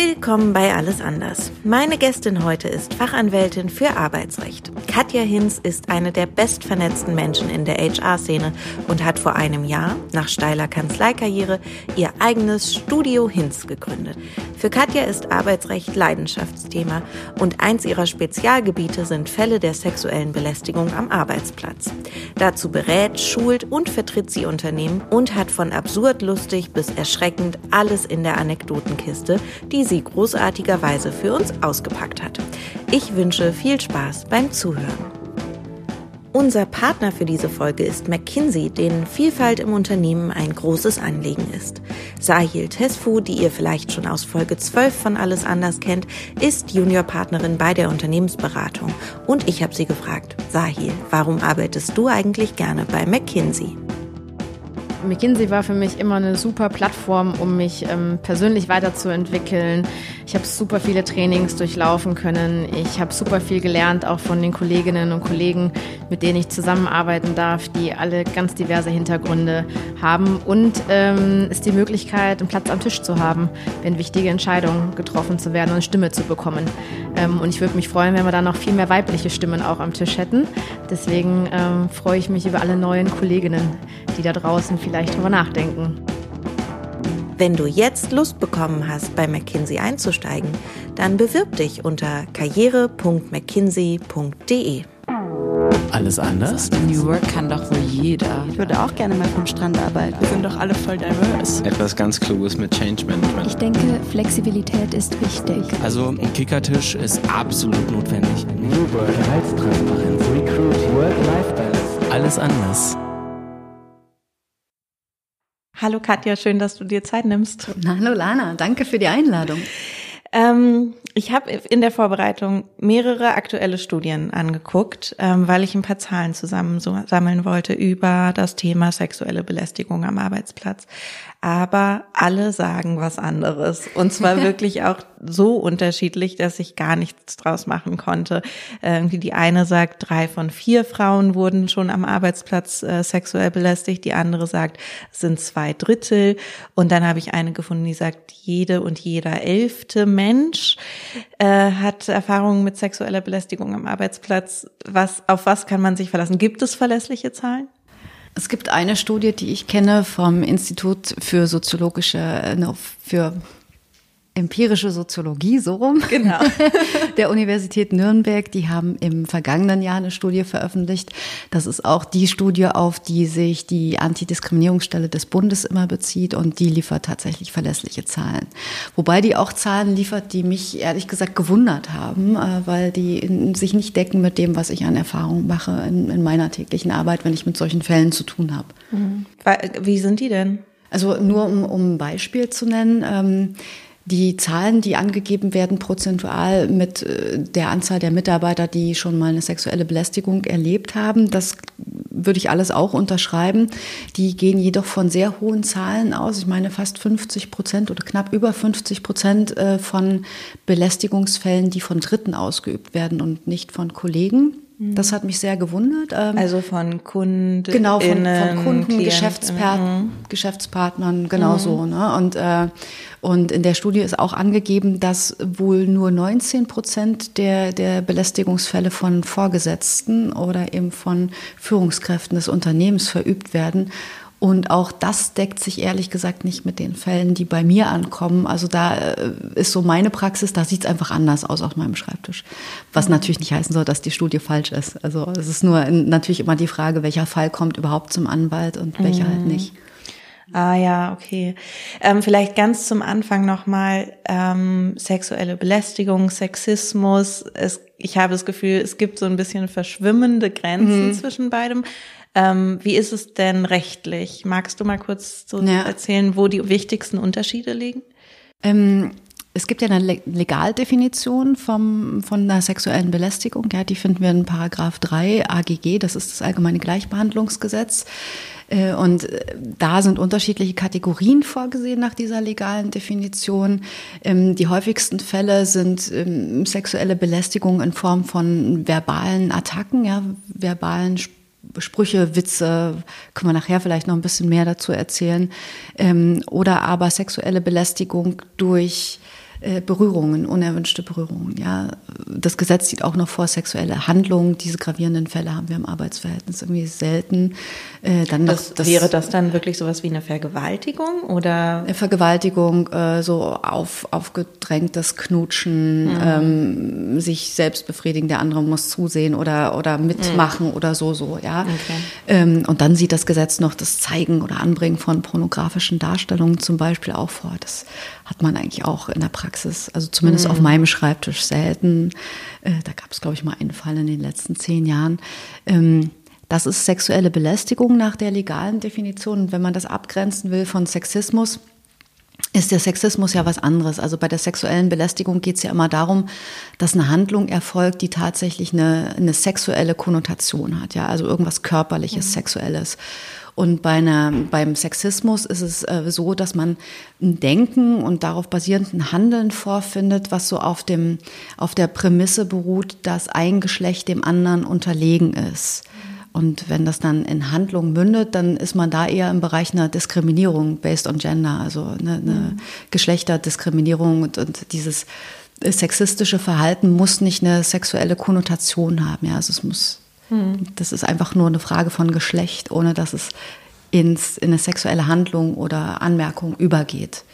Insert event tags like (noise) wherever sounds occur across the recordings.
Willkommen bei Alles anders. Meine Gästin heute ist Fachanwältin für Arbeitsrecht. Katja Hinz ist eine der bestvernetzten Menschen in der HR-Szene und hat vor einem Jahr, nach steiler Kanzleikarriere, ihr eigenes Studio Hinz gegründet. Für Katja ist Arbeitsrecht Leidenschaftsthema und eins ihrer Spezialgebiete sind Fälle der sexuellen Belästigung am Arbeitsplatz. Dazu berät, schult und vertritt sie Unternehmen und hat von absurd lustig bis erschreckend alles in der Anekdotenkiste, die sie großartigerweise für uns ausgepackt hat. Ich wünsche viel Spaß beim Zuhören. Unser Partner für diese Folge ist McKinsey, denen Vielfalt im Unternehmen ein großes Anliegen ist. Sahil Tesfu, die ihr vielleicht schon aus Folge 12 von Alles anders kennt, ist Juniorpartnerin bei der Unternehmensberatung. Und ich habe sie gefragt, Sahil, warum arbeitest du eigentlich gerne bei McKinsey? McKinsey war für mich immer eine super Plattform, um mich ähm, persönlich weiterzuentwickeln. Ich habe super viele Trainings durchlaufen können. Ich habe super viel gelernt, auch von den Kolleginnen und Kollegen, mit denen ich zusammenarbeiten darf, die alle ganz diverse Hintergründe haben. Und ähm, ist die Möglichkeit, einen Platz am Tisch zu haben, wenn wichtige Entscheidungen getroffen zu werden und eine Stimme zu bekommen. Ähm, und ich würde mich freuen, wenn wir da noch viel mehr weibliche Stimmen auch am Tisch hätten. Deswegen ähm, freue ich mich über alle neuen Kolleginnen, die da draußen vielleicht drüber nachdenken. Wenn du jetzt Lust bekommen hast, bei McKinsey einzusteigen, dann bewirb dich unter karriere.mckinsey.de. Alles anders? New Work kann doch wohl jeder. Ich würde auch gerne mal vom Strand arbeiten. Wir sind doch alle voll diverse. Etwas ganz Kluges mit Change Management. Ich denke, Flexibilität ist wichtig. Also ein Kickertisch ist absolut notwendig. New Work, Gehaltstransparenz, Recruit, Work-Life-Balance. Alles anders. Hallo Katja, schön, dass du dir Zeit nimmst. Hallo Lana, danke für die Einladung. Ähm, ich habe in der Vorbereitung mehrere aktuelle Studien angeguckt, ähm, weil ich ein paar Zahlen zusammensammeln wollte über das Thema sexuelle Belästigung am Arbeitsplatz aber alle sagen was anderes. Und zwar (laughs) wirklich auch so unterschiedlich, dass ich gar nichts draus machen konnte. Irgendwie die eine sagt, drei von vier Frauen wurden schon am Arbeitsplatz äh, sexuell belästigt, die andere sagt, es sind zwei Drittel. Und dann habe ich eine gefunden, die sagt, jede und jeder elfte Mensch äh, hat Erfahrungen mit sexueller Belästigung am Arbeitsplatz. Was, auf was kann man sich verlassen? Gibt es verlässliche Zahlen? Es gibt eine Studie, die ich kenne vom Institut für soziologische, äh, für empirische Soziologie, so rum, genau. (laughs) der Universität Nürnberg. Die haben im vergangenen Jahr eine Studie veröffentlicht. Das ist auch die Studie, auf die sich die Antidiskriminierungsstelle des Bundes immer bezieht und die liefert tatsächlich verlässliche Zahlen. Wobei die auch Zahlen liefert, die mich ehrlich gesagt gewundert haben, äh, weil die sich nicht decken mit dem, was ich an Erfahrung mache in, in meiner täglichen Arbeit, wenn ich mit solchen Fällen zu tun habe. Mhm. Wie sind die denn? Also nur um, um ein Beispiel zu nennen. Ähm, die Zahlen, die angegeben werden, prozentual mit äh, der Anzahl der Mitarbeiter, die schon mal eine sexuelle Belästigung erlebt haben, das würde ich alles auch unterschreiben. Die gehen jedoch von sehr hohen Zahlen aus. Ich meine fast 50 Prozent oder knapp über 50 Prozent äh, von Belästigungsfällen, die von Dritten ausgeübt werden und nicht von Kollegen. Das hat mich sehr gewundert. Ähm, also von Kunden. Genau, von, von Kunden, Geschäftspartnern, mhm. Geschäftspartnern, genau mhm. so. Ne? Und, äh, und in der Studie ist auch angegeben, dass wohl nur 19 Prozent der, der Belästigungsfälle von Vorgesetzten oder eben von Führungskräften des Unternehmens verübt werden. Und auch das deckt sich ehrlich gesagt nicht mit den Fällen, die bei mir ankommen. Also da äh, ist so meine Praxis, da sieht es einfach anders aus auf meinem Schreibtisch. Was mhm. natürlich nicht heißen soll, dass die Studie falsch ist. Also es ist nur natürlich immer die Frage, welcher Fall kommt überhaupt zum Anwalt und welcher halt mhm. halt nicht. Ah ja, okay. Ähm, vielleicht ganz zum Anfang nochmal ähm, sexuelle Belästigung, Sexismus. Es, ich habe das Gefühl, es gibt so ein bisschen verschwimmende Grenzen mhm. zwischen beidem. Ähm, wie ist es denn rechtlich? Magst du mal kurz so ja. erzählen, wo die wichtigsten Unterschiede liegen? Ähm, es gibt ja eine Legaldefinition vom, von einer sexuellen Belästigung. Ja, die finden wir in Paragraph 3 AGG, das ist das Allgemeine Gleichbehandlungsgesetz. Äh, und äh, da sind unterschiedliche Kategorien vorgesehen nach dieser legalen Definition. Ähm, die häufigsten Fälle sind ähm, sexuelle Belästigung in Form von verbalen Attacken, ja, verbalen Sp Sprüche, Witze, können wir nachher vielleicht noch ein bisschen mehr dazu erzählen, ähm, oder aber sexuelle Belästigung durch Berührungen, unerwünschte Berührungen. Ja, das Gesetz sieht auch noch vor sexuelle Handlungen. Diese gravierenden Fälle haben wir im Arbeitsverhältnis irgendwie selten. Äh, dann das, das wäre das dann wirklich sowas wie eine Vergewaltigung oder? Eine Vergewaltigung, äh, so auf aufgedrängtes Knutschen, mhm. ähm, sich selbst befriedigen, der andere muss zusehen oder oder mitmachen mhm. oder so so. Ja, okay. ähm, und dann sieht das Gesetz noch das Zeigen oder Anbringen von pornografischen Darstellungen zum Beispiel auch vor. Das hat man eigentlich auch in der Praxis, also zumindest mhm. auf meinem Schreibtisch selten. Äh, da gab es, glaube ich, mal einen Fall in den letzten zehn Jahren. Ähm, das ist sexuelle Belästigung nach der legalen Definition. Und wenn man das abgrenzen will von Sexismus, ist der Sexismus ja was anderes. Also bei der sexuellen Belästigung geht es ja immer darum, dass eine Handlung erfolgt, die tatsächlich eine, eine sexuelle Konnotation hat. Ja, also irgendwas körperliches, mhm. sexuelles. Und bei einer, beim Sexismus ist es äh, so, dass man ein Denken und darauf basierend ein Handeln vorfindet, was so auf dem, auf der Prämisse beruht, dass ein Geschlecht dem anderen unterlegen ist. Und wenn das dann in Handlung mündet, dann ist man da eher im Bereich einer Diskriminierung based on gender, also eine, eine mhm. Geschlechterdiskriminierung und, und dieses sexistische Verhalten muss nicht eine sexuelle Konnotation haben. Ja, also es muss hm. Das ist einfach nur eine Frage von Geschlecht, ohne dass es ins, in eine sexuelle Handlung oder Anmerkung übergeht.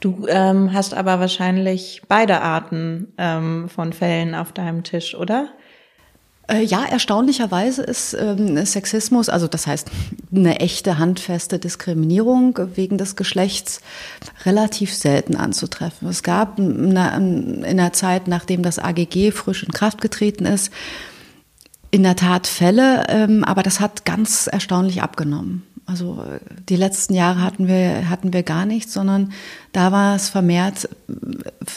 Du ähm, hast aber wahrscheinlich beide Arten ähm, von Fällen auf deinem Tisch, oder? Äh, ja, erstaunlicherweise ist ähm, Sexismus, also das heißt eine echte handfeste Diskriminierung wegen des Geschlechts, relativ selten anzutreffen. Es gab in der Zeit, nachdem das AGG frisch in Kraft getreten ist, in der Tat Fälle, ähm, aber das hat ganz erstaunlich abgenommen. Also die letzten Jahre hatten wir, hatten wir gar nichts, sondern da war es vermehrt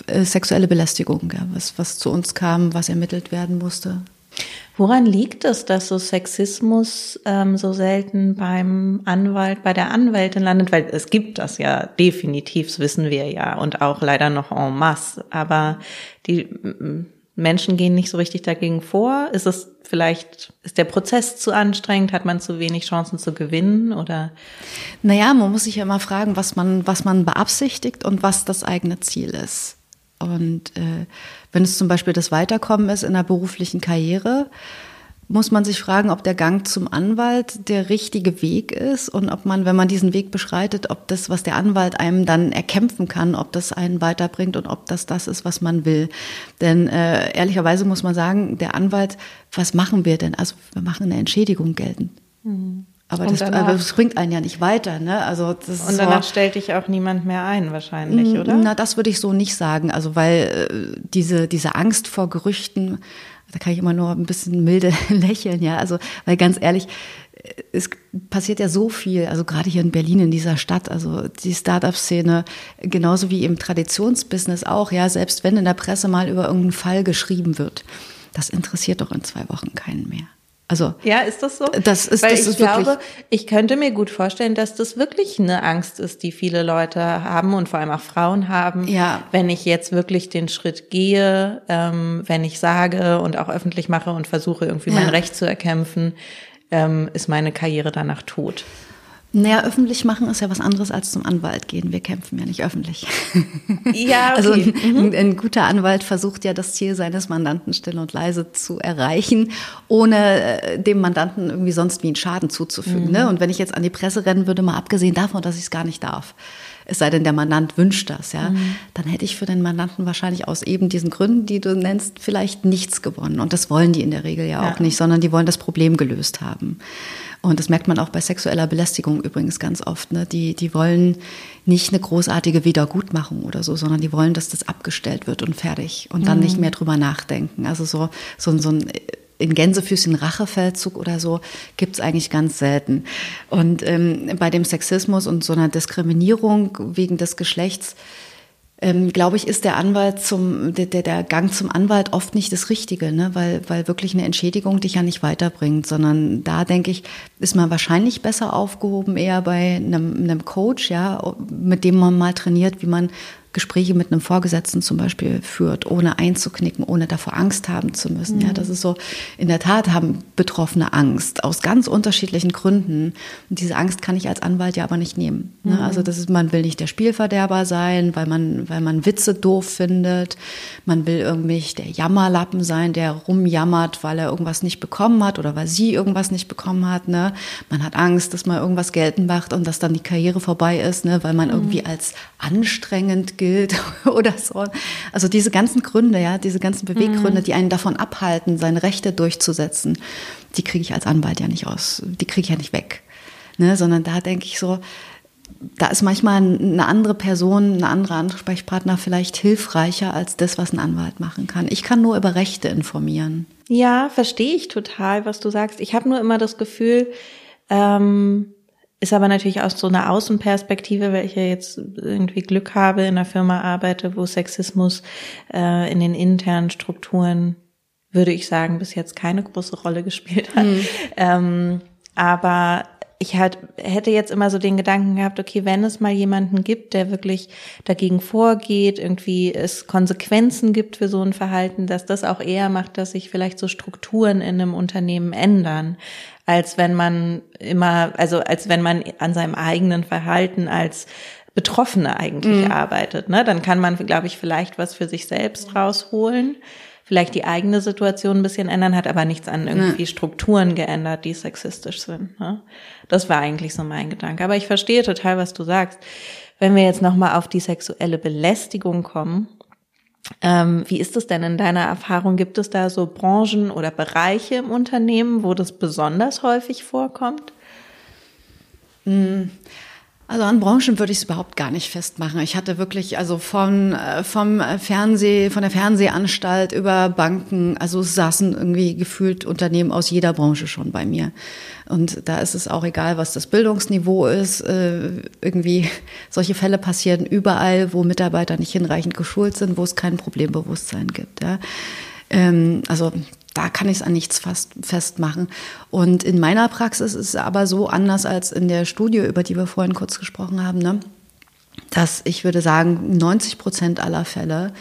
äh, sexuelle Belästigung, ja, was, was zu uns kam, was ermittelt werden musste. Woran liegt es, dass so Sexismus ähm, so selten beim Anwalt, bei der Anwältin landet? Weil es gibt das ja definitiv, das wissen wir ja, und auch leider noch en masse. Aber die Menschen gehen nicht so richtig dagegen vor? Ist es vielleicht, ist der Prozess zu anstrengend? Hat man zu wenig Chancen zu gewinnen oder? Naja, man muss sich ja immer fragen, was man, was man beabsichtigt und was das eigene Ziel ist. Und äh, wenn es zum Beispiel das Weiterkommen ist in der beruflichen Karriere, muss man sich fragen, ob der Gang zum Anwalt der richtige Weg ist und ob man, wenn man diesen Weg beschreitet, ob das, was der Anwalt einem dann erkämpfen kann, ob das einen weiterbringt und ob das das ist, was man will. Denn äh, ehrlicherweise muss man sagen, der Anwalt, was machen wir denn? Also wir machen eine Entschädigung geltend. Mhm. Aber das, danach, das, bringt einen ja nicht weiter. Ne? Also das und danach so, stellt dich auch niemand mehr ein, wahrscheinlich, oder? Na, das würde ich so nicht sagen. Also weil äh, diese, diese Angst vor Gerüchten da kann ich immer nur ein bisschen milde (laughs) lächeln, ja. Also, weil ganz ehrlich, es passiert ja so viel, also gerade hier in Berlin, in dieser Stadt, also die Startup-Szene, genauso wie im Traditionsbusiness auch, ja, selbst wenn in der Presse mal über irgendeinen Fall geschrieben wird, das interessiert doch in zwei Wochen keinen mehr. Also ja, ist das so? Das ist, Weil das ich ist glaube, ich könnte mir gut vorstellen, dass das wirklich eine Angst ist, die viele Leute haben und vor allem auch Frauen haben. Ja. Wenn ich jetzt wirklich den Schritt gehe, ähm, wenn ich sage und auch öffentlich mache und versuche irgendwie ja. mein Recht zu erkämpfen, ähm, ist meine Karriere danach tot. Naja, öffentlich machen ist ja was anderes als zum Anwalt gehen. Wir kämpfen ja nicht öffentlich. Ja, okay. Also ein, mhm. ein, guter Anwalt versucht ja das Ziel seines Mandanten still und leise zu erreichen, ohne äh, dem Mandanten irgendwie sonst wie einen Schaden zuzufügen. Mhm. Ne? Und wenn ich jetzt an die Presse rennen würde, mal abgesehen davon, dass ich es gar nicht darf, es sei denn, der Mandant wünscht das, ja, mhm. dann hätte ich für den Mandanten wahrscheinlich aus eben diesen Gründen, die du nennst, vielleicht nichts gewonnen. Und das wollen die in der Regel ja, ja. auch nicht, sondern die wollen das Problem gelöst haben. Und das merkt man auch bei sexueller Belästigung übrigens ganz oft. Ne? Die, die wollen nicht eine großartige Wiedergutmachung oder so, sondern die wollen, dass das abgestellt wird und fertig und dann mhm. nicht mehr drüber nachdenken. Also so, so, so ein in Gänsefüßchen Rachefeldzug oder so gibt's eigentlich ganz selten. Und ähm, bei dem Sexismus und so einer Diskriminierung wegen des Geschlechts ähm, glaube ich, ist der Anwalt zum, der, der Gang zum Anwalt oft nicht das Richtige, ne? weil, weil wirklich eine Entschädigung dich ja nicht weiterbringt, sondern da denke ich, ist man wahrscheinlich besser aufgehoben eher bei einem, einem Coach, ja, mit dem man mal trainiert, wie man Gespräche mit einem Vorgesetzten zum Beispiel führt, ohne einzuknicken, ohne davor Angst haben zu müssen. Mhm. Ja, das ist so, in der Tat haben Betroffene Angst aus ganz unterschiedlichen Gründen. Und diese Angst kann ich als Anwalt ja aber nicht nehmen. Ne? Mhm. Also das ist, man will nicht der Spielverderber sein, weil man, weil man Witze doof findet. Man will irgendwie der Jammerlappen sein, der rumjammert, weil er irgendwas nicht bekommen hat oder weil sie irgendwas nicht bekommen hat. Ne? Man hat Angst, dass man irgendwas geltend macht und dass dann die Karriere vorbei ist, ne? weil man mhm. irgendwie als anstrengend gilt gilt (laughs) oder so. Also diese ganzen Gründe, ja, diese ganzen Beweggründe, mhm. die einen davon abhalten, seine Rechte durchzusetzen, die kriege ich als Anwalt ja nicht aus, die kriege ich ja nicht weg. Ne? Sondern da denke ich so, da ist manchmal eine andere Person, ein anderer Ansprechpartner vielleicht hilfreicher als das, was ein Anwalt machen kann. Ich kann nur über Rechte informieren. Ja, verstehe ich total, was du sagst. Ich habe nur immer das Gefühl, ähm, ist aber natürlich aus so einer Außenperspektive, weil ich ja jetzt irgendwie Glück habe, in einer Firma arbeite, wo Sexismus äh, in den internen Strukturen, würde ich sagen, bis jetzt keine große Rolle gespielt hat. Mhm. Ähm, aber ich halt, hätte jetzt immer so den Gedanken gehabt, okay, wenn es mal jemanden gibt, der wirklich dagegen vorgeht, irgendwie es Konsequenzen gibt für so ein Verhalten, dass das auch eher macht, dass sich vielleicht so Strukturen in einem Unternehmen ändern als wenn man immer, also als wenn man an seinem eigenen Verhalten als Betroffene eigentlich mhm. arbeitet. Ne? Dann kann man, glaube ich, vielleicht was für sich selbst rausholen, vielleicht die eigene Situation ein bisschen ändern, hat aber nichts an irgendwie ja. Strukturen geändert, die sexistisch sind. Ne? Das war eigentlich so mein Gedanke. Aber ich verstehe total, was du sagst. Wenn wir jetzt nochmal auf die sexuelle Belästigung kommen, ähm, wie ist es denn in deiner Erfahrung? Gibt es da so Branchen oder Bereiche im Unternehmen, wo das besonders häufig vorkommt? Hm. Also an Branchen würde ich es überhaupt gar nicht festmachen. Ich hatte wirklich, also von, äh, vom Fernseh, von der Fernsehanstalt über Banken, also saßen irgendwie gefühlt Unternehmen aus jeder Branche schon bei mir. Und da ist es auch egal, was das Bildungsniveau ist. Äh, irgendwie (laughs) solche Fälle passieren überall, wo Mitarbeiter nicht hinreichend geschult sind, wo es kein Problembewusstsein gibt. Ja. Ähm, also da kann ich es an nichts fast festmachen. Und in meiner Praxis ist es aber so anders als in der Studie, über die wir vorhin kurz gesprochen haben, ne? dass ich würde sagen, 90 Prozent aller Fälle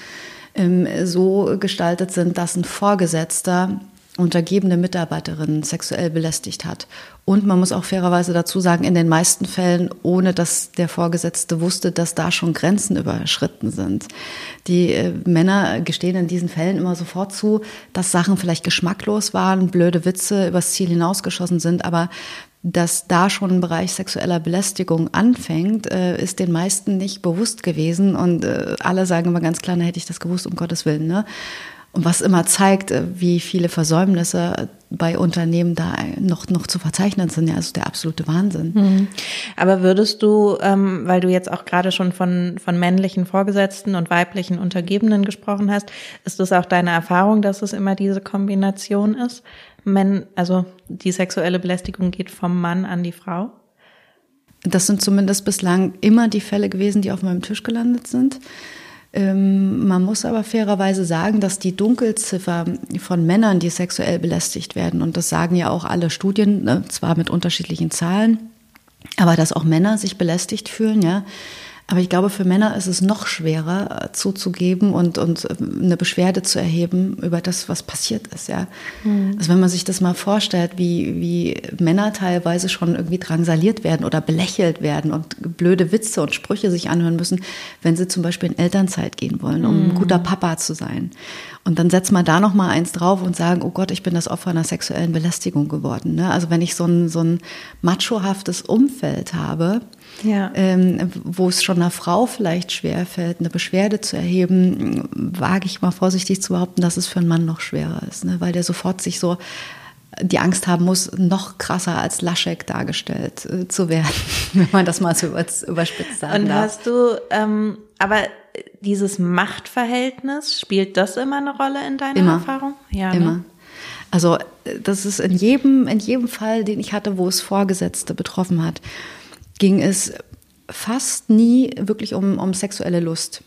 ähm, so gestaltet sind, dass ein Vorgesetzter untergebene Mitarbeiterin sexuell belästigt hat. Und man muss auch fairerweise dazu sagen, in den meisten Fällen, ohne dass der Vorgesetzte wusste, dass da schon Grenzen überschritten sind. Die äh, Männer gestehen in diesen Fällen immer sofort zu, dass Sachen vielleicht geschmacklos waren, blöde Witze übers Ziel hinausgeschossen sind, aber dass da schon ein Bereich sexueller Belästigung anfängt, äh, ist den meisten nicht bewusst gewesen. Und äh, alle sagen immer ganz klar, na hätte ich das gewusst, um Gottes Willen. Ne? Und was immer zeigt, äh, wie viele Versäumnisse bei Unternehmen da noch, noch zu verzeichnen sind, ja, also der absolute Wahnsinn. Mhm. Aber würdest du, ähm, weil du jetzt auch gerade schon von, von männlichen Vorgesetzten und weiblichen Untergebenen gesprochen hast, ist das auch deine Erfahrung, dass es immer diese Kombination ist? Men, also die sexuelle Belästigung geht vom Mann an die Frau? Das sind zumindest bislang immer die Fälle gewesen, die auf meinem Tisch gelandet sind. Ähm, man muss aber fairerweise sagen, dass die Dunkelziffer von Männern, die sexuell belästigt werden, und das sagen ja auch alle Studien, ne, zwar mit unterschiedlichen Zahlen, aber dass auch Männer sich belästigt fühlen, ja, aber ich glaube, für Männer ist es noch schwerer äh, zuzugeben und, und äh, eine Beschwerde zu erheben über das, was passiert ist. Ja? Mhm. Also wenn man sich das mal vorstellt, wie, wie Männer teilweise schon irgendwie drangsaliert werden oder belächelt werden und blöde Witze und Sprüche sich anhören müssen, wenn sie zum Beispiel in Elternzeit gehen wollen, um mhm. ein guter Papa zu sein. Und dann setzt man da noch mal eins drauf und sagen, oh Gott, ich bin das Opfer einer sexuellen Belästigung geworden. Ne? Also wenn ich so ein, so ein machohaftes Umfeld habe, ja. ähm, wo es schon einer Frau vielleicht schwerfällt, eine Beschwerde zu erheben, wage ich mal vorsichtig zu behaupten, dass es für einen Mann noch schwerer ist, ne? weil der sofort sich so die Angst haben muss, noch krasser als Laschek dargestellt äh, zu werden, (laughs) wenn man das mal so überspitzt sagen Und darf. hast du, ähm, aber dieses Machtverhältnis, spielt das immer eine Rolle in deiner immer. Erfahrung? Ja, ne? immer. Ne? Also das ist in jedem, in jedem Fall, den ich hatte, wo es Vorgesetzte betroffen hat, ging es fast nie wirklich um, um sexuelle Lust.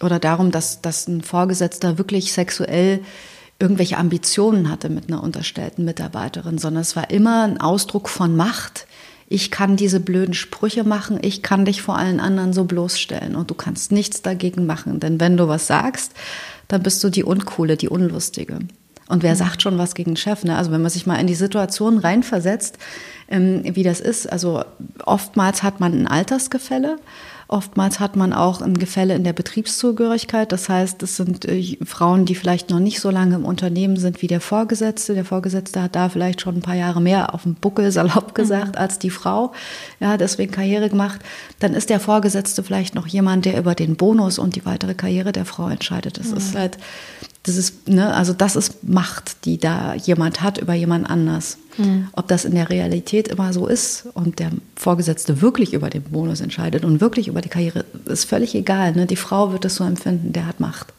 Oder darum, dass, dass ein Vorgesetzter wirklich sexuell irgendwelche Ambitionen hatte mit einer unterstellten Mitarbeiterin, sondern es war immer ein Ausdruck von Macht. Ich kann diese blöden Sprüche machen, ich kann dich vor allen anderen so bloßstellen und du kannst nichts dagegen machen, denn wenn du was sagst, dann bist du die Uncoole, die Unlustige. Und wer sagt schon was gegen Chef? Ne? Also wenn man sich mal in die Situation reinversetzt, ähm, wie das ist, also oftmals hat man ein Altersgefälle Oftmals hat man auch ein Gefälle in der Betriebszugehörigkeit. Das heißt, es sind äh, Frauen, die vielleicht noch nicht so lange im Unternehmen sind wie der Vorgesetzte. Der Vorgesetzte hat da vielleicht schon ein paar Jahre mehr auf dem Buckel, salopp gesagt, mhm. als die Frau. Ja, deswegen Karriere gemacht. Dann ist der Vorgesetzte vielleicht noch jemand, der über den Bonus und die weitere Karriere der Frau entscheidet. Das mhm. ist halt, das ist, ne, also das ist Macht, die da jemand hat über jemand anders. Mhm. Ob das in der Realität immer so ist und der Vorgesetzte wirklich über den Bonus entscheidet und wirklich über die Karriere, ist völlig egal. Ne? Die Frau wird es so empfinden, der hat Macht.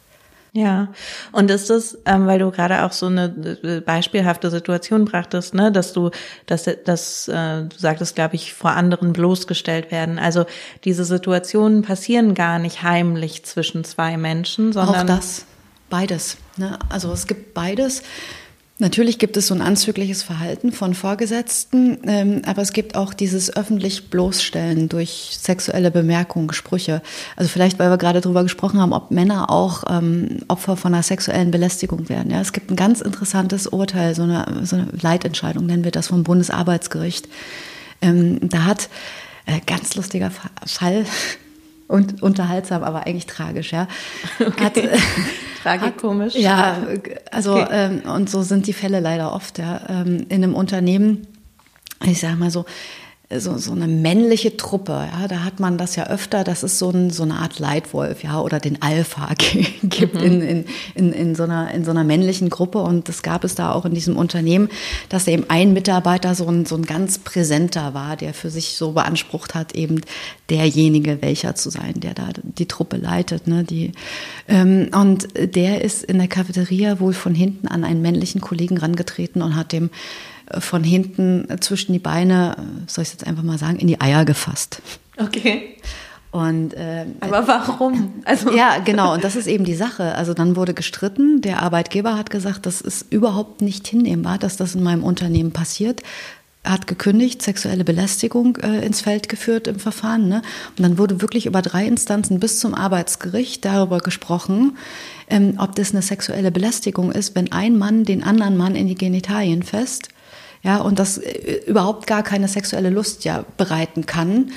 Ja, und ist es, ähm, weil du gerade auch so eine äh, beispielhafte Situation brachtest, ne, dass du, dass, dass äh, du sagtest, glaube ich, vor anderen bloßgestellt werden. Also diese Situationen passieren gar nicht heimlich zwischen zwei Menschen, sondern auch das, beides. Ne? Also es gibt beides. Natürlich gibt es so ein anzügliches Verhalten von Vorgesetzten, ähm, aber es gibt auch dieses öffentlich bloßstellen durch sexuelle Bemerkungen, Sprüche. Also vielleicht, weil wir gerade darüber gesprochen haben, ob Männer auch ähm, Opfer von einer sexuellen Belästigung werden. Ja, es gibt ein ganz interessantes Urteil, so eine, so eine Leitentscheidung nennen wir das vom Bundesarbeitsgericht. Ähm, da hat äh, ganz lustiger Fall und unterhaltsam, aber eigentlich tragisch, ja. Okay. Hat, (laughs) Tragikomisch. Ja, also okay. ähm, und so sind die Fälle leider oft, ja. Ähm, in einem Unternehmen, ich sage mal so, so, so eine männliche Truppe, ja, da hat man das ja öfter, dass es so, ein, so eine Art Leitwolf, ja, oder den Alpha (laughs) gibt mhm. in, in, in, in, so einer, in so einer männlichen Gruppe. Und das gab es da auch in diesem Unternehmen, dass eben ein Mitarbeiter so ein, so ein ganz präsenter war, der für sich so beansprucht hat, eben derjenige, welcher zu sein, der da die Truppe leitet. Ne, die, ähm, und der ist in der Cafeteria wohl von hinten an einen männlichen Kollegen rangetreten und hat dem von hinten zwischen die Beine, soll ich jetzt einfach mal sagen, in die Eier gefasst. Okay. Und, äh, Aber warum? Also ja, genau. Und das ist eben die Sache. Also dann wurde gestritten. Der Arbeitgeber hat gesagt, das ist überhaupt nicht hinnehmbar, dass das in meinem Unternehmen passiert. Er hat gekündigt, sexuelle Belästigung äh, ins Feld geführt im Verfahren. Ne? Und dann wurde wirklich über drei Instanzen bis zum Arbeitsgericht darüber gesprochen, ähm, ob das eine sexuelle Belästigung ist, wenn ein Mann den anderen Mann in die Genitalien fest ja, und das äh, überhaupt gar keine sexuelle Lust ja bereiten kann.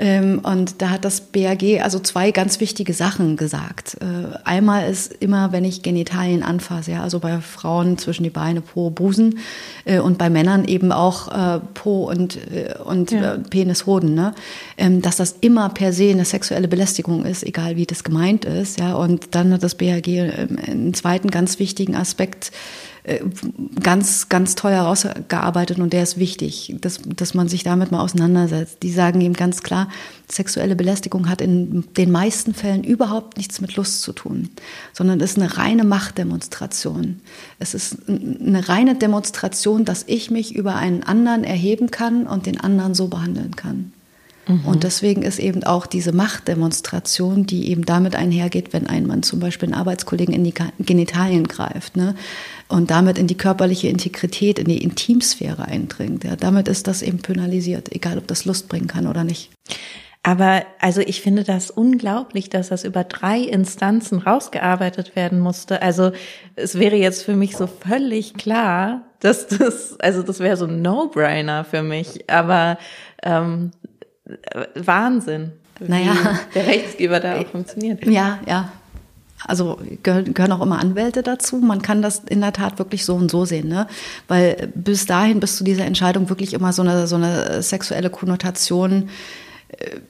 Ähm, und da hat das BAG also zwei ganz wichtige Sachen gesagt. Äh, einmal ist immer, wenn ich Genitalien anfasse, ja, also bei Frauen zwischen die Beine, Po, Busen äh, und bei Männern eben auch Po und, und ja. Penis, Hoden, ne? Ähm, dass das immer per se eine sexuelle Belästigung ist, egal wie das gemeint ist, ja. Und dann hat das BAG ähm, einen zweiten ganz wichtigen Aspekt ganz, ganz toll herausgearbeitet und der ist wichtig, dass, dass man sich damit mal auseinandersetzt. Die sagen eben ganz klar, sexuelle Belästigung hat in den meisten Fällen überhaupt nichts mit Lust zu tun, sondern ist eine reine Machtdemonstration. Es ist eine reine Demonstration, dass ich mich über einen anderen erheben kann und den anderen so behandeln kann. Mhm. Und deswegen ist eben auch diese Machtdemonstration, die eben damit einhergeht, wenn ein Mann zum Beispiel einen Arbeitskollegen in die Genitalien greift ne, und damit in die körperliche Integrität, in die Intimsphäre eindringt. Ja, damit ist das eben penalisiert, egal ob das Lust bringen kann oder nicht. Aber also ich finde das unglaublich, dass das über drei Instanzen rausgearbeitet werden musste. Also es wäre jetzt für mich so völlig klar, dass das, also das wäre so ein No-Brainer für mich. Aber ähm, Wahnsinn, naja. der Rechtsgeber da auch funktioniert. Ja, ja. Also gehören auch immer Anwälte dazu. Man kann das in der Tat wirklich so und so sehen, ne? Weil bis dahin, bis zu dieser Entscheidung wirklich immer so eine, so eine sexuelle Konnotation äh,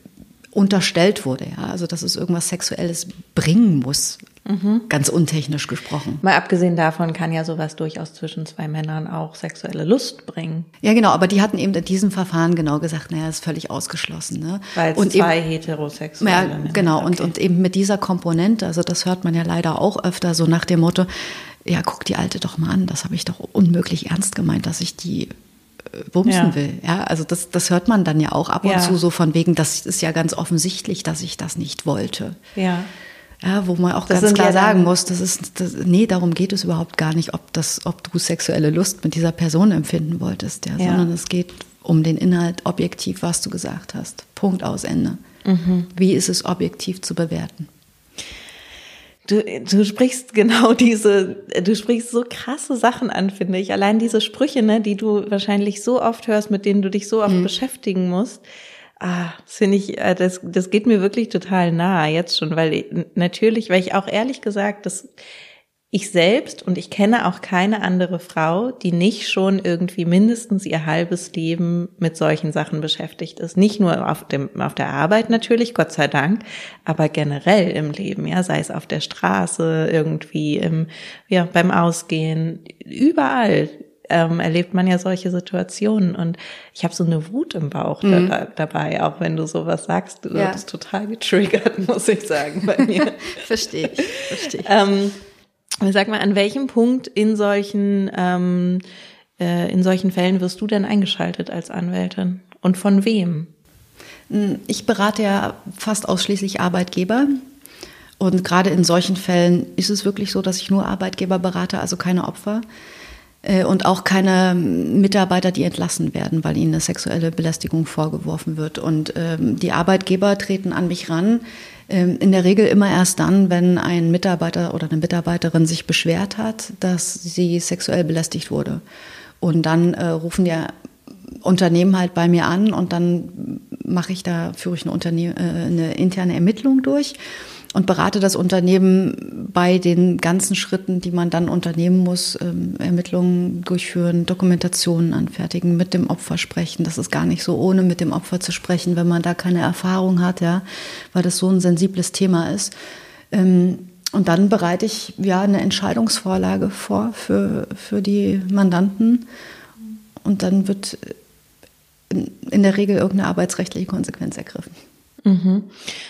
unterstellt wurde, ja. Also dass es irgendwas Sexuelles bringen muss. Mhm. Ganz untechnisch gesprochen. Mal abgesehen davon kann ja sowas durchaus zwischen zwei Männern auch sexuelle Lust bringen. Ja, genau, aber die hatten eben in diesem Verfahren genau gesagt, naja, ist völlig ausgeschlossen. Ne? Weil es zwei eben, heterosexuelle ja, Männer. Genau, okay. und, und eben mit dieser Komponente, also das hört man ja leider auch öfter so nach dem Motto, ja, guck die Alte doch mal an, das habe ich doch unmöglich ernst gemeint, dass ich die äh, bumsen ja. will. Ja, also das, das hört man dann ja auch ab und ja. zu so von wegen, das ist ja ganz offensichtlich, dass ich das nicht wollte. Ja. Ja, wo man auch das ganz klar sagen muss, das ist, das, nee, darum geht es überhaupt gar nicht, ob das, ob du sexuelle Lust mit dieser Person empfinden wolltest, ja, ja. sondern es geht um den Inhalt objektiv, was du gesagt hast. Punkt aus Ende. Mhm. Wie ist es objektiv zu bewerten? Du, du sprichst (laughs) genau diese, du sprichst so krasse Sachen an, finde ich. Allein diese Sprüche, ne, die du wahrscheinlich so oft hörst, mit denen du dich so oft mhm. beschäftigen musst. Ah, das finde ich, äh, das, das geht mir wirklich total nahe jetzt schon, weil natürlich, weil ich auch ehrlich gesagt, das ich selbst und ich kenne auch keine andere Frau, die nicht schon irgendwie mindestens ihr halbes Leben mit solchen Sachen beschäftigt ist. Nicht nur auf dem, auf der Arbeit natürlich, Gott sei Dank, aber generell im Leben, ja, sei es auf der Straße, irgendwie im, ja, beim Ausgehen, überall ähm, erlebt man ja solche Situationen und ich habe so eine Wut im Bauch mhm. da, dabei, auch wenn du sowas sagst, du ja. wirst total getriggert, (laughs) muss ich sagen, bei mir. (laughs) verstehe ich, verstehe ich. Ähm, Sag mal, an welchem Punkt in solchen, ähm, äh, in solchen Fällen wirst du denn eingeschaltet als Anwältin? Und von wem? Hm, ich berate ja fast ausschließlich Arbeitgeber. Und gerade in solchen Fällen ist es wirklich so, dass ich nur Arbeitgeber berate, also keine Opfer. Äh, und auch keine Mitarbeiter, die entlassen werden, weil ihnen eine sexuelle Belästigung vorgeworfen wird. Und ähm, die Arbeitgeber treten an mich ran, ähm, in der Regel immer erst dann, wenn ein Mitarbeiter oder eine Mitarbeiterin sich beschwert hat, dass sie sexuell belästigt wurde. Und dann äh, rufen die Unternehmen halt bei mir an und dann mache ich da, führe ich eine, Unterne äh, eine interne Ermittlung durch und berate das Unternehmen bei den ganzen Schritten, die man dann unternehmen muss, ähm, Ermittlungen durchführen, Dokumentationen anfertigen, mit dem Opfer sprechen. Das ist gar nicht so ohne mit dem Opfer zu sprechen, wenn man da keine Erfahrung hat, ja, weil das so ein sensibles Thema ist. Ähm, und dann bereite ich ja eine Entscheidungsvorlage vor für, für die Mandanten. Und dann wird in, in der Regel irgendeine arbeitsrechtliche Konsequenz ergriffen. Mhm.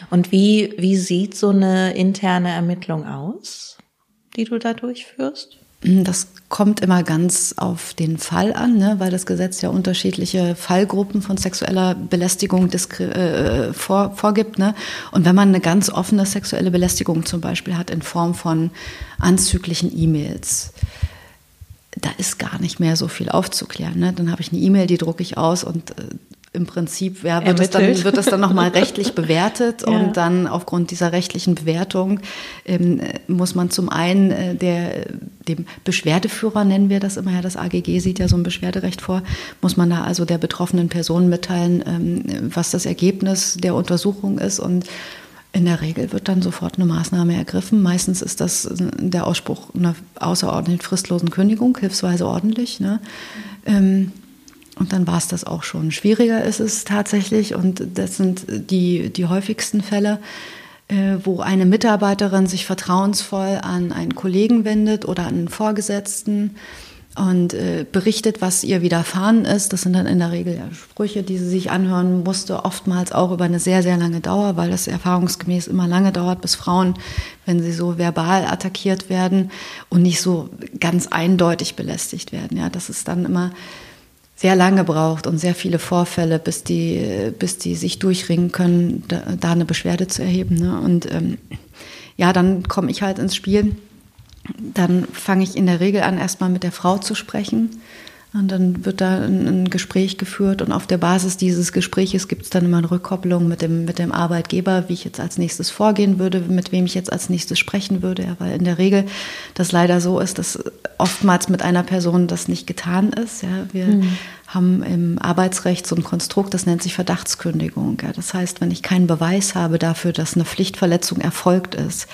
Und wie, wie sieht so eine interne Ermittlung aus, die du da durchführst? Das kommt immer ganz auf den Fall an, ne, weil das Gesetz ja unterschiedliche Fallgruppen von sexueller Belästigung äh, vor, vorgibt. Ne? Und wenn man eine ganz offene sexuelle Belästigung zum Beispiel hat in Form von anzüglichen E-Mails, da ist gar nicht mehr so viel aufzuklären. Ne? Dann habe ich eine E-Mail, die drucke ich aus und äh, im Prinzip ja, wird, es dann, wird es dann nochmal (laughs) rechtlich bewertet ja. und dann aufgrund dieser rechtlichen Bewertung ähm, muss man zum einen äh, der, dem Beschwerdeführer, nennen wir das immer ja, das AGG sieht ja so ein Beschwerderecht vor, muss man da also der betroffenen Person mitteilen, ähm, was das Ergebnis der Untersuchung ist und in der Regel wird dann sofort eine Maßnahme ergriffen. Meistens ist das der Ausspruch einer außerordentlich fristlosen Kündigung, hilfsweise ordentlich. Ne? Ähm, und dann war es das auch schon. Schwieriger ist es tatsächlich, und das sind die, die häufigsten Fälle, äh, wo eine Mitarbeiterin sich vertrauensvoll an einen Kollegen wendet oder an einen Vorgesetzten und äh, berichtet, was ihr widerfahren ist. Das sind dann in der Regel ja Sprüche, die sie sich anhören musste, oftmals auch über eine sehr, sehr lange Dauer, weil das erfahrungsgemäß immer lange dauert, bis Frauen, wenn sie so verbal attackiert werden und nicht so ganz eindeutig belästigt werden. Ja, das ist dann immer sehr lange braucht und sehr viele Vorfälle, bis die, bis die sich durchringen können, da, da eine Beschwerde zu erheben. Ne? Und ähm, ja, dann komme ich halt ins Spiel. Dann fange ich in der Regel an, erstmal mit der Frau zu sprechen und dann wird da ein, Gespräch geführt und auf der Basis dieses Gespräches gibt es dann immer eine Rückkopplung mit dem, mit dem Arbeitgeber, wie ich jetzt als nächstes vorgehen würde, mit wem ich jetzt als nächstes sprechen würde. Ja, weil in der Regel das leider so ist, dass oftmals mit einer Person das nicht getan ist. Ja, wir mhm. haben im Arbeitsrecht so ein Konstrukt, das nennt sich Verdachtskündigung. Ja, das heißt, wenn ich keinen Beweis habe dafür, dass eine Pflichtverletzung erfolgt ist,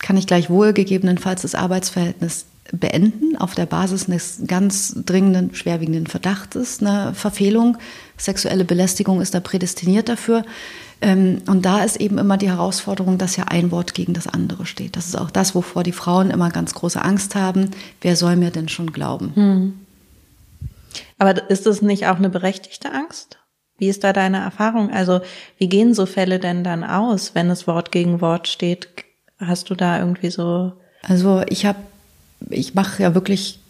kann ich gleichwohl gegebenenfalls das Arbeitsverhältnis beenden auf der Basis eines ganz dringenden, schwerwiegenden Verdachtes, eine Verfehlung. Sexuelle Belästigung ist da prädestiniert dafür. Ähm, und da ist eben immer die Herausforderung, dass ja ein Wort gegen das andere steht. Das ist auch das, wovor die Frauen immer ganz große Angst haben. Wer soll mir denn schon glauben? Hm. Aber ist das nicht auch eine berechtigte Angst? Wie ist da deine Erfahrung? Also wie gehen so Fälle denn dann aus, wenn es Wort gegen Wort steht? Hast du da irgendwie so? Also ich habe ich mache ja wirklich,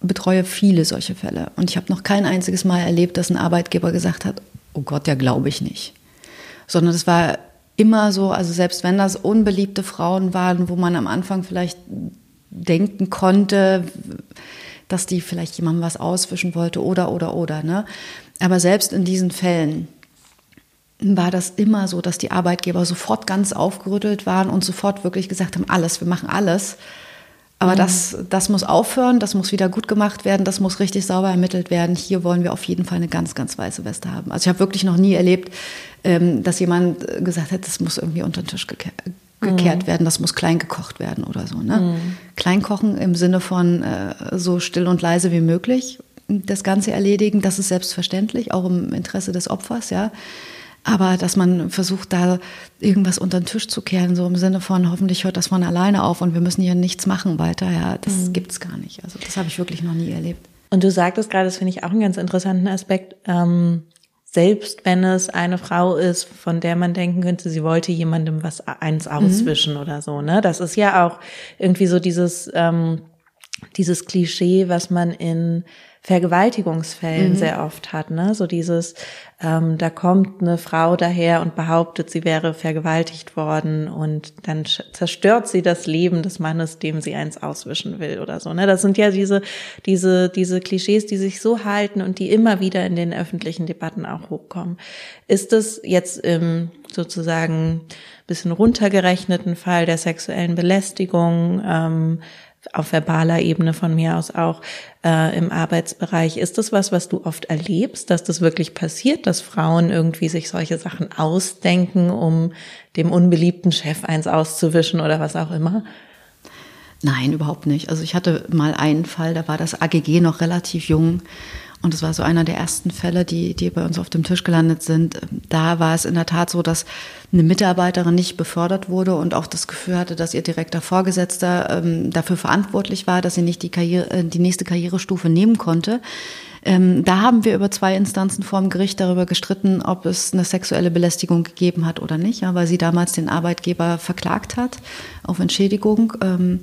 betreue viele solche Fälle. Und ich habe noch kein einziges Mal erlebt, dass ein Arbeitgeber gesagt hat, oh Gott, ja, glaube ich nicht. Sondern es war immer so, also selbst wenn das unbeliebte Frauen waren, wo man am Anfang vielleicht denken konnte, dass die vielleicht jemandem was auswischen wollte oder, oder, oder. Ne? Aber selbst in diesen Fällen war das immer so, dass die Arbeitgeber sofort ganz aufgerüttelt waren und sofort wirklich gesagt haben, alles, wir machen alles. Aber mhm. das, das muss aufhören, das muss wieder gut gemacht werden, das muss richtig sauber ermittelt werden. Hier wollen wir auf jeden Fall eine ganz, ganz weiße Weste haben. Also ich habe wirklich noch nie erlebt, ähm, dass jemand gesagt hat, das muss irgendwie unter den Tisch gekehrt, gekehrt mhm. werden, das muss klein gekocht werden oder so. Ne? Mhm. Kleinkochen im Sinne von äh, so still und leise wie möglich das Ganze erledigen, das ist selbstverständlich, auch im Interesse des Opfers, ja. Aber dass man versucht, da irgendwas unter den Tisch zu kehren, so im Sinne von, hoffentlich hört das von alleine auf und wir müssen hier nichts machen weiter, ja, das mhm. gibt's gar nicht. Also das habe ich wirklich noch nie erlebt. Und du sagtest gerade, das finde ich auch einen ganz interessanten Aspekt, ähm, selbst wenn es eine Frau ist, von der man denken könnte, sie wollte jemandem was eins mhm. auswischen mhm. oder so, ne? Das ist ja auch irgendwie so dieses, ähm, dieses Klischee, was man in Vergewaltigungsfällen mhm. sehr oft hat, ne? So dieses, ähm, da kommt eine Frau daher und behauptet, sie wäre vergewaltigt worden und dann zerstört sie das Leben des Mannes, dem sie eins auswischen will oder so, ne? Das sind ja diese, diese, diese Klischees, die sich so halten und die immer wieder in den öffentlichen Debatten auch hochkommen. Ist es jetzt im sozusagen bisschen runtergerechneten Fall der sexuellen Belästigung, ähm, auf verbaler Ebene von mir aus auch äh, im Arbeitsbereich. Ist das was, was du oft erlebst, dass das wirklich passiert, dass Frauen irgendwie sich solche Sachen ausdenken, um dem unbeliebten Chef eins auszuwischen oder was auch immer? Nein, überhaupt nicht. Also ich hatte mal einen Fall, da war das AGG noch relativ jung und es war so einer der ersten Fälle, die, die bei uns auf dem Tisch gelandet sind. Da war es in der Tat so, dass eine Mitarbeiterin nicht befördert wurde und auch das Gefühl hatte, dass ihr direkter Vorgesetzter ähm, dafür verantwortlich war, dass sie nicht die, Karriere, äh, die nächste Karrierestufe nehmen konnte. Ähm, da haben wir über zwei Instanzen vor dem Gericht darüber gestritten, ob es eine sexuelle Belästigung gegeben hat oder nicht, ja, weil sie damals den Arbeitgeber verklagt hat auf Entschädigung. Ähm,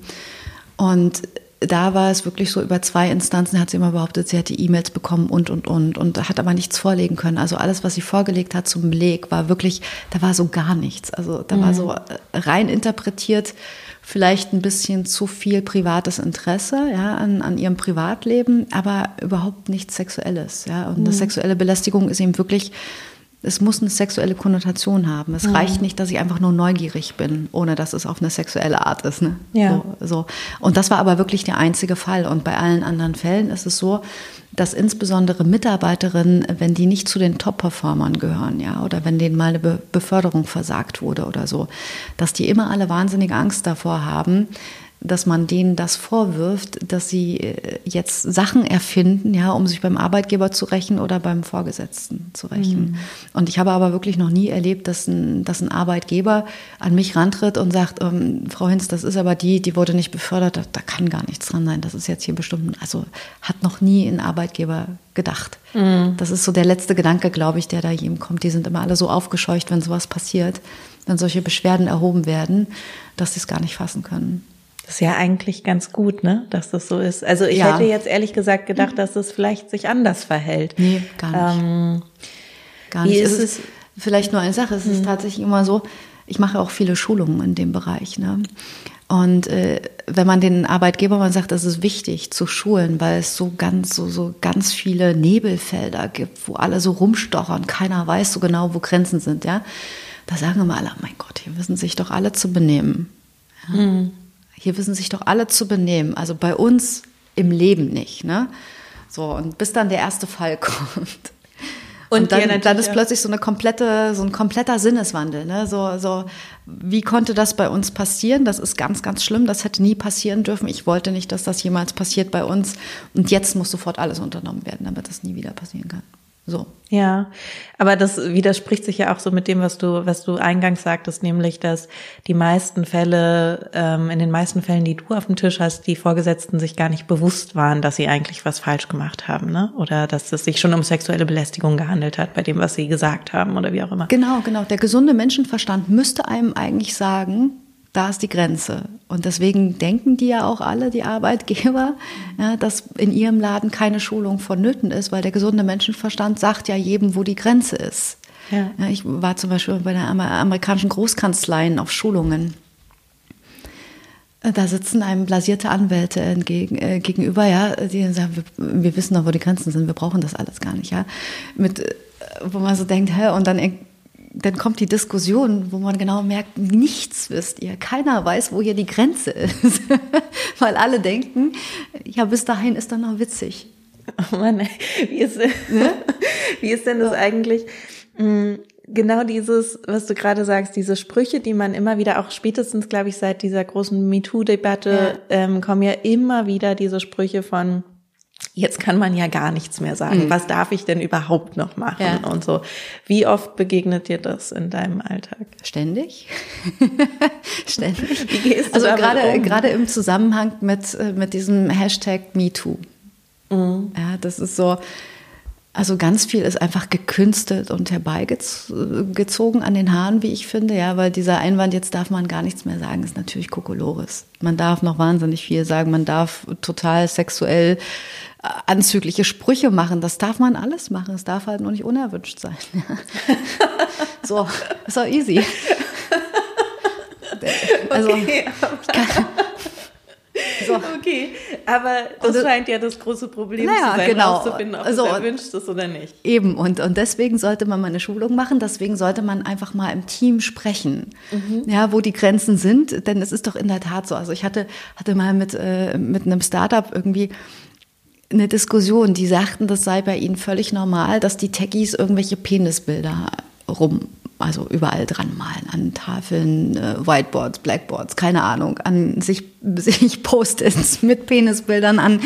und da war es wirklich so, über zwei Instanzen hat sie immer behauptet, sie hätte E-Mails bekommen und, und, und, und hat aber nichts vorlegen können. Also alles, was sie vorgelegt hat zum Beleg, war wirklich, da war so gar nichts. Also da mhm. war so rein interpretiert, vielleicht ein bisschen zu viel privates Interesse, ja, an, an ihrem Privatleben, aber überhaupt nichts Sexuelles, ja. Und mhm. das sexuelle Belästigung ist eben wirklich es muss eine sexuelle Konnotation haben. Es mhm. reicht nicht, dass ich einfach nur neugierig bin, ohne dass es auf eine sexuelle Art ist. Ne? Ja. So, so. Und das war aber wirklich der einzige Fall. Und bei allen anderen Fällen ist es so, dass insbesondere Mitarbeiterinnen, wenn die nicht zu den Top-Performern gehören, ja, oder wenn denen mal eine Be Beförderung versagt wurde oder so, dass die immer alle wahnsinnige Angst davor haben, dass man denen das vorwirft, dass sie äh, jetzt Sachen erfinden, ja, um sich beim Arbeitgeber zu rächen oder beim Vorgesetzten zu rächen. Mhm. Und ich habe aber wirklich noch nie erlebt, dass ein, dass ein Arbeitgeber an mich rantritt und sagt, ähm, Frau Hinz, das ist aber die, die wurde nicht befördert, da, da, kann gar nichts dran sein. Das ist jetzt hier bestimmt, also hat noch nie ein Arbeitgeber gedacht. Mhm. Das ist so der letzte Gedanke, glaube ich, der da jedem kommt. Die sind immer alle so aufgescheucht, wenn sowas passiert, wenn solche Beschwerden erhoben werden, dass sie es gar nicht fassen können. Das ist ja eigentlich ganz gut, ne, dass das so ist. Also ich ja. hätte jetzt ehrlich gesagt gedacht, dass es vielleicht sich anders verhält. Nee, gar nicht. Ähm, gar nicht. Ist es? Vielleicht nur eine Sache. Es ist mhm. tatsächlich immer so, ich mache auch viele Schulungen in dem Bereich. Ne? Und äh, wenn man den Arbeitgeber mal sagt, das ist wichtig zu schulen, weil es so ganz, so, so ganz viele Nebelfelder gibt, wo alle so rumstochern, keiner weiß so genau, wo Grenzen sind, ja. Da sagen immer alle, oh mein Gott, hier wissen sich doch alle zu benehmen. Ja? Mhm hier wissen sich doch alle zu benehmen. Also bei uns im Leben nicht. Ne? So, und bis dann der erste Fall (laughs) kommt. Und, und dann, dann, ist plötzlich so eine komplette, so ein kompletter Sinneswandel. Ne? So, so, wie konnte das bei uns passieren? Das ist ganz, ganz schlimm. Das hätte nie passieren dürfen. Ich wollte nicht, dass das jemals passiert bei uns. Und jetzt muss sofort alles unternommen werden, damit das nie wieder passieren kann. So. Ja, aber das widerspricht sich ja auch so mit dem, was du, was du eingangs sagtest, nämlich, dass die meisten Fälle, ähm, in den meisten Fällen, die du auf dem Tisch hast, die Vorgesetzten sich gar nicht bewusst waren, dass sie eigentlich was falsch gemacht haben, ne? Oder dass es sich schon um sexuelle Belästigung gehandelt hat bei dem, was sie gesagt haben oder wie auch immer. Genau, genau. Der gesunde Menschenverstand müsste einem eigentlich sagen, da ist die Grenze. Und deswegen denken die ja auch alle, die Arbeitgeber, (laughs) ja, dass in ihrem Laden keine Schulung vonnöten ist, weil der gesunde Menschenverstand sagt ja jedem, wo die Grenze ist. Ja. Ja, ich war zum Beispiel bei der amerikanischen Großkanzleien auf Schulungen. Da sitzen einem blasierte Anwälte entgegen, äh, gegenüber, ja, die sagen, wir, wir, wissen doch, wo die Grenzen sind, wir brauchen das alles gar nicht, ja. Mit, äh, wo man so denkt, hä, und dann, dann kommt die Diskussion, wo man genau merkt, nichts wisst ihr, keiner weiß, wo hier die Grenze ist. (laughs) Weil alle denken, ja, bis dahin ist dann noch witzig. Oh Mann, wie ist, ne? (laughs) wie ist denn das eigentlich? Hm, genau dieses, was du gerade sagst, diese Sprüche, die man immer wieder, auch spätestens, glaube ich, seit dieser großen MeToo-Debatte, ja. ähm, kommen ja immer wieder diese Sprüche von, jetzt kann man ja gar nichts mehr sagen. Mhm. Was darf ich denn überhaupt noch machen? Ja. Und so. Wie oft begegnet dir das in deinem Alltag? Ständig. (laughs) Ständig. Wie gehst du also gerade, um? gerade im Zusammenhang mit, äh, mit diesem Hashtag MeToo. Mhm. Ja, das ist so, also ganz viel ist einfach gekünstelt und herbeigezogen an den Haaren, wie ich finde, ja, weil dieser Einwand, jetzt darf man gar nichts mehr sagen, ist natürlich Kokolores. Man darf noch wahnsinnig viel sagen, man darf total sexuell äh, anzügliche Sprüche machen, das darf man alles machen, es darf halt nur nicht unerwünscht sein. (laughs) so, ist doch easy. (laughs) Also, okay. ich kann, so. Okay, aber das und, scheint ja das große Problem naja, zu sein, genau. rauszufinden, ob also, es erwünscht ist oder nicht. Eben, und, und deswegen sollte man mal eine Schulung machen, deswegen sollte man einfach mal im Team sprechen, mhm. ja, wo die Grenzen sind, denn es ist doch in der Tat so. Also ich hatte, hatte mal mit, äh, mit einem Startup irgendwie eine Diskussion, die sagten, das sei bei ihnen völlig normal, dass die Techies irgendwelche Penisbilder rum also überall dran malen, an Tafeln, äh, Whiteboards, Blackboards, keine Ahnung, an sich, (laughs) sich Post-its mit Penisbildern an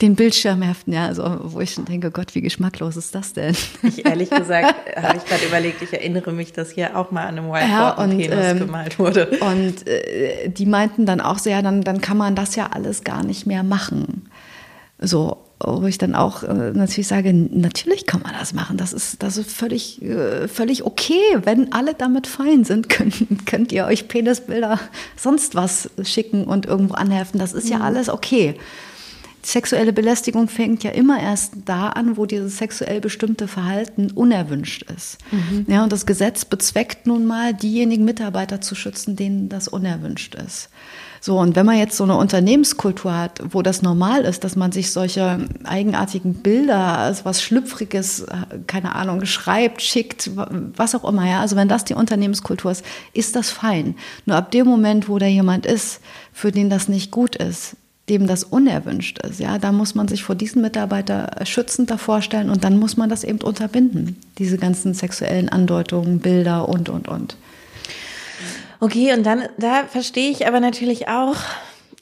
den Bildschirm heften, ja, also wo ich schon denke, Gott, wie geschmacklos ist das denn? Ich ehrlich gesagt (laughs) habe ich gerade überlegt, ich erinnere mich, dass hier auch mal an einem Whiteboard ja, und, ein Penis ähm, gemalt wurde. Und äh, die meinten dann auch so, ja, dann, dann kann man das ja alles gar nicht mehr machen. So, wo ich dann auch äh, natürlich sage, natürlich kann man das machen. Das ist, das ist völlig, äh, völlig okay. Wenn alle damit fein sind, (laughs) könnt, könnt ihr euch Penisbilder sonst was schicken und irgendwo anheften. Das ist ja mhm. alles okay. Sexuelle Belästigung fängt ja immer erst da an, wo dieses sexuell bestimmte Verhalten unerwünscht ist. Mhm. Ja, und das Gesetz bezweckt nun mal, diejenigen Mitarbeiter zu schützen, denen das unerwünscht ist. So, und wenn man jetzt so eine Unternehmenskultur hat, wo das normal ist, dass man sich solche eigenartigen Bilder, also was Schlüpfriges, äh, keine Ahnung, schreibt, schickt, was auch immer, ja, also wenn das die Unternehmenskultur ist, ist das fein. Nur ab dem Moment, wo da jemand ist, für den das nicht gut ist, dem das unerwünscht ist, ja, da muss man sich vor diesen Mitarbeiter schützender vorstellen und dann muss man das eben unterbinden, diese ganzen sexuellen Andeutungen, Bilder und, und, und. Okay, und dann, da verstehe ich aber natürlich auch,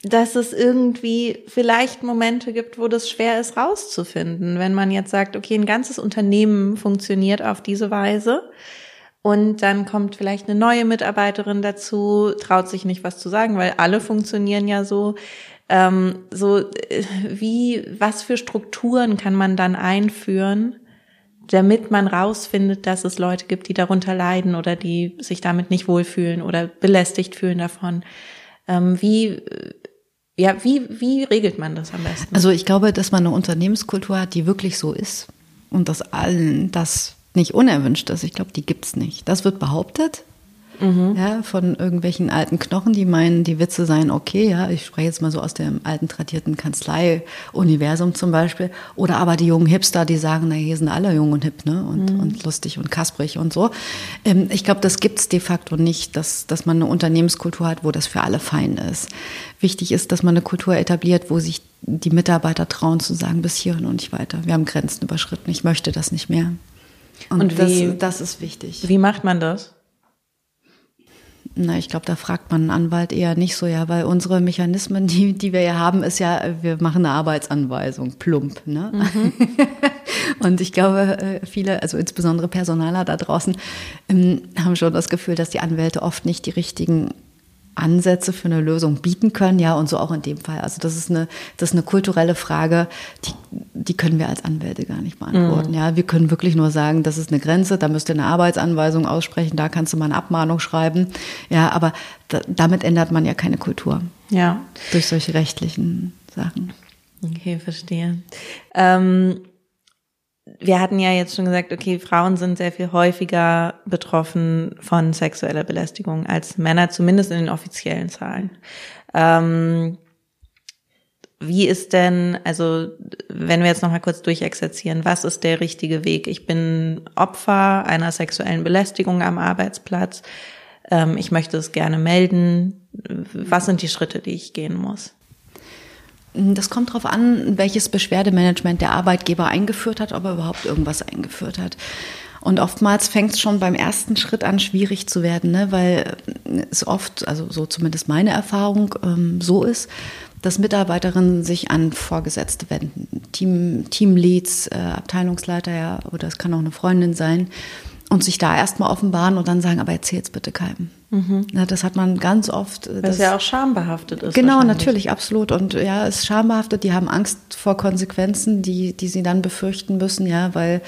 dass es irgendwie vielleicht Momente gibt, wo das schwer ist rauszufinden. Wenn man jetzt sagt, okay, ein ganzes Unternehmen funktioniert auf diese Weise und dann kommt vielleicht eine neue Mitarbeiterin dazu, traut sich nicht was zu sagen, weil alle funktionieren ja so. Ähm, so äh, wie, was für Strukturen kann man dann einführen, damit man rausfindet, dass es Leute gibt, die darunter leiden oder die sich damit nicht wohlfühlen oder belästigt fühlen davon. Ähm, wie, äh, ja, wie, wie regelt man das am besten? Also ich glaube, dass man eine Unternehmenskultur hat, die wirklich so ist und dass allen das nicht unerwünscht ist. Ich glaube, die gibt's nicht. Das wird behauptet, Mhm. Ja, von irgendwelchen alten Knochen, die meinen, die Witze seien okay. Ja, ich spreche jetzt mal so aus dem alten tradierten Kanzlei-Universum zum Beispiel. Oder aber die jungen Hipster, die sagen, na, hier sind alle jung und hip, ne? Und, mhm. und lustig und kasprig und so. Ähm, ich glaube, das gibt's de facto nicht, dass, dass man eine Unternehmenskultur hat, wo das für alle fein ist. Wichtig ist, dass man eine Kultur etabliert, wo sich die Mitarbeiter trauen zu sagen, bis hierhin und nicht weiter. Wir haben Grenzen überschritten. Ich möchte das nicht mehr. Und, und wie, das, das ist wichtig. Wie macht man das? Na, ich glaube, da fragt man einen Anwalt eher nicht so, ja, weil unsere Mechanismen, die, die wir ja haben, ist ja, wir machen eine Arbeitsanweisung, plump. Ne? Mhm. (laughs) Und ich glaube, äh, viele, also insbesondere Personaler da draußen, ähm, haben schon das Gefühl, dass die Anwälte oft nicht die richtigen Ansätze für eine Lösung bieten können, ja, und so auch in dem Fall. Also das ist eine, das ist eine kulturelle Frage, die, die können wir als Anwälte gar nicht beantworten. Mhm. Ja, wir können wirklich nur sagen, das ist eine Grenze, da müsst ihr eine Arbeitsanweisung aussprechen, da kannst du mal eine Abmahnung schreiben. Ja, aber da, damit ändert man ja keine Kultur. Ja. Durch solche rechtlichen Sachen. Okay, verstehe. Ähm wir hatten ja jetzt schon gesagt, okay, Frauen sind sehr viel häufiger betroffen von sexueller Belästigung als Männer, zumindest in den offiziellen Zahlen. Ähm, wie ist denn, also wenn wir jetzt noch mal kurz durchexerzieren, was ist der richtige Weg? Ich bin Opfer einer sexuellen Belästigung am Arbeitsplatz. Ähm, ich möchte es gerne melden. Was sind die Schritte, die ich gehen muss? Das kommt darauf an, welches Beschwerdemanagement der Arbeitgeber eingeführt hat, ob er überhaupt irgendwas eingeführt hat. Und oftmals fängt es schon beim ersten Schritt an, schwierig zu werden, ne? weil es oft, also so zumindest meine Erfahrung, ähm, so ist, dass Mitarbeiterinnen sich an Vorgesetzte wenden. Team, Teamleads, äh, Abteilungsleiter, ja, oder es kann auch eine Freundin sein, und sich da erstmal offenbaren und dann sagen, aber erzähl's bitte keinem. Mhm. Ja, das hat man ganz oft. Weil es ja auch schambehaftet ist. Genau, natürlich, absolut. Und ja, es ist schambehaftet. Die haben Angst vor Konsequenzen, die, die sie dann befürchten müssen, ja, weil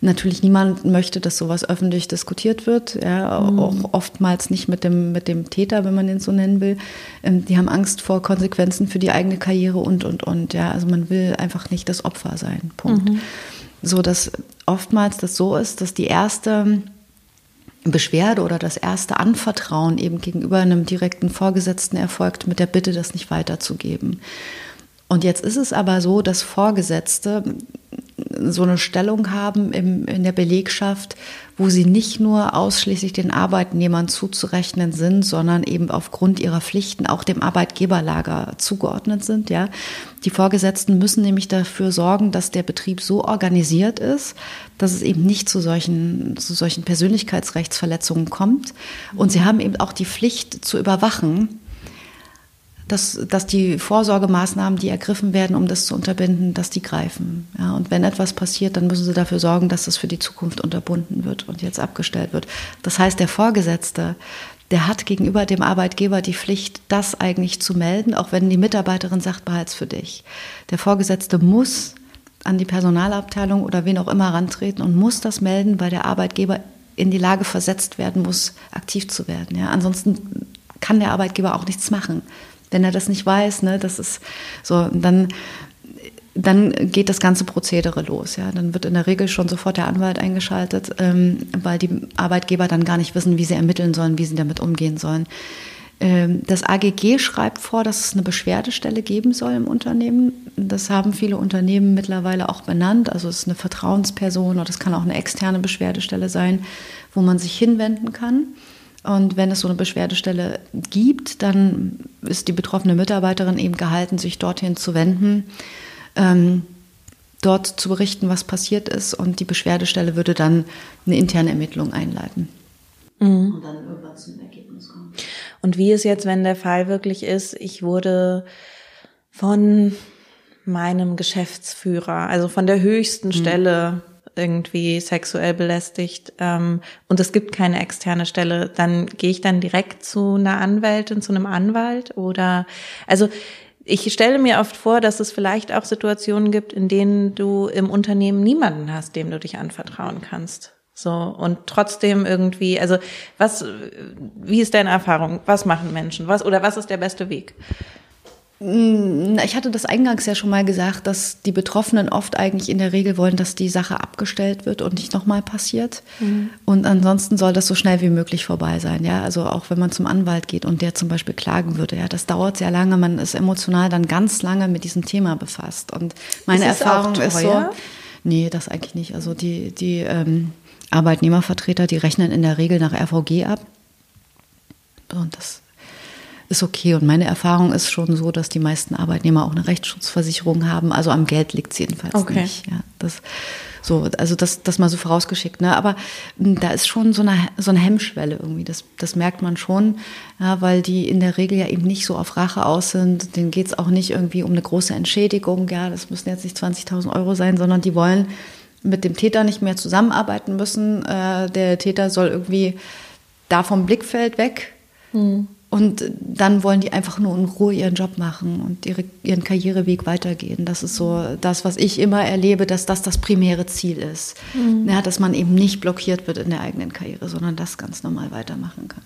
natürlich niemand möchte, dass sowas öffentlich diskutiert wird. Ja, mhm. auch oftmals nicht mit dem, mit dem Täter, wenn man den so nennen will. Ähm, die haben Angst vor Konsequenzen für die eigene Karriere und, und, und. Ja, also man will einfach nicht das Opfer sein. Punkt. Mhm so dass oftmals das so ist, dass die erste Beschwerde oder das erste Anvertrauen eben gegenüber einem direkten Vorgesetzten erfolgt mit der Bitte, das nicht weiterzugeben. Und jetzt ist es aber so, dass Vorgesetzte so eine Stellung haben im, in der Belegschaft, wo sie nicht nur ausschließlich den Arbeitnehmern zuzurechnen sind, sondern eben aufgrund ihrer Pflichten auch dem Arbeitgeberlager zugeordnet sind. Ja, die Vorgesetzten müssen nämlich dafür sorgen, dass der Betrieb so organisiert ist, dass es eben nicht zu solchen zu solchen Persönlichkeitsrechtsverletzungen kommt. Und sie haben eben auch die Pflicht zu überwachen, dass, dass die Vorsorgemaßnahmen, die ergriffen werden, um das zu unterbinden, dass die greifen. Ja, und wenn etwas passiert, dann müssen sie dafür sorgen, dass das für die Zukunft unterbunden wird und jetzt abgestellt wird. Das heißt, der Vorgesetzte, der hat gegenüber dem Arbeitgeber die Pflicht, das eigentlich zu melden, auch wenn die Mitarbeiterin sagt, behalt's für dich. Der Vorgesetzte muss an die Personalabteilung oder wen auch immer rantreten und muss das melden, weil der Arbeitgeber in die Lage versetzt werden muss, aktiv zu werden. Ja, ansonsten kann der Arbeitgeber auch nichts machen wenn er das nicht weiß, ne, das ist so, dann, dann geht das ganze Prozedere los. Ja. Dann wird in der Regel schon sofort der Anwalt eingeschaltet, ähm, weil die Arbeitgeber dann gar nicht wissen, wie sie ermitteln sollen, wie sie damit umgehen sollen. Ähm, das AGG schreibt vor, dass es eine Beschwerdestelle geben soll im Unternehmen. Das haben viele Unternehmen mittlerweile auch benannt. Also es ist eine Vertrauensperson oder es kann auch eine externe Beschwerdestelle sein, wo man sich hinwenden kann. Und wenn es so eine Beschwerdestelle gibt, dann ist die betroffene Mitarbeiterin eben gehalten, sich dorthin zu wenden, ähm, dort zu berichten, was passiert ist. Und die Beschwerdestelle würde dann eine interne Ermittlung einleiten. Mhm. Und dann irgendwann zum Ergebnis kommen. Und wie ist jetzt, wenn der Fall wirklich ist, ich wurde von meinem Geschäftsführer, also von der höchsten mhm. Stelle irgendwie sexuell belästigt ähm, und es gibt keine externe Stelle, dann gehe ich dann direkt zu einer Anwältin, zu einem Anwalt oder also ich stelle mir oft vor, dass es vielleicht auch Situationen gibt, in denen du im Unternehmen niemanden hast, dem du dich anvertrauen kannst. So, und trotzdem irgendwie, also was, wie ist deine Erfahrung? Was machen Menschen? Was, oder was ist der beste Weg? Hm, ich hatte das eingangs ja schon mal gesagt, dass die Betroffenen oft eigentlich in der Regel wollen, dass die Sache abgestellt wird und nicht nochmal passiert. Mhm. Und ansonsten soll das so schnell wie möglich vorbei sein. Ja, also auch wenn man zum Anwalt geht und der zum Beispiel klagen würde, ja, das dauert sehr lange. Man ist emotional dann ganz lange mit diesem Thema befasst. Und meine ist Erfahrung ist so, nee, das eigentlich nicht. Also die, die ähm, Arbeitnehmervertreter, die rechnen in der Regel nach RVG ab. Und das ist okay. Und meine Erfahrung ist schon so, dass die meisten Arbeitnehmer auch eine Rechtsschutzversicherung haben. Also am Geld liegt es jedenfalls okay. nicht. Ja, das, so, also das, das mal so vorausgeschickt. Ne? Aber hm, da ist schon so eine, so eine Hemmschwelle irgendwie. Das, das merkt man schon, ja, weil die in der Regel ja eben nicht so auf Rache aus sind. Denen geht es auch nicht irgendwie um eine große Entschädigung. Ja, das müssen jetzt nicht 20.000 Euro sein, sondern die wollen mit dem Täter nicht mehr zusammenarbeiten müssen. Äh, der Täter soll irgendwie da vom Blickfeld weg. Mhm. Und dann wollen die einfach nur in Ruhe ihren Job machen und ihre, ihren Karriereweg weitergehen. Das ist so das, was ich immer erlebe, dass das das primäre Ziel ist. Mhm. Ja, dass man eben nicht blockiert wird in der eigenen Karriere, sondern das ganz normal weitermachen kann.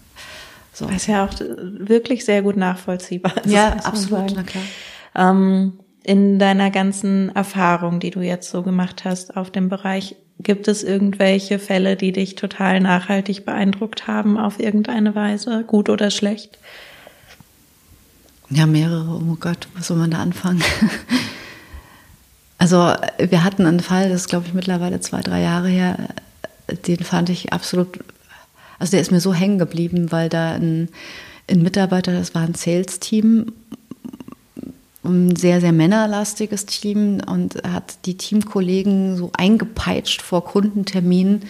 So. Das ist ja auch wirklich sehr gut nachvollziehbar. Ja, absolut, na klar. Ähm, In deiner ganzen Erfahrung, die du jetzt so gemacht hast auf dem Bereich, gibt es irgendwelche Fälle, die dich total nachhaltig beeindruckt haben auf irgendeine Weise, gut oder schlecht? Ja, mehrere. Oh Gott, was soll man da anfangen? (laughs) Also wir hatten einen Fall, das ist glaube ich mittlerweile zwei, drei Jahre her, den fand ich absolut, also der ist mir so hängen geblieben, weil da ein, ein Mitarbeiter, das war ein Sales-Team, ein sehr, sehr männerlastiges Team und hat die Teamkollegen so eingepeitscht vor Kundenterminen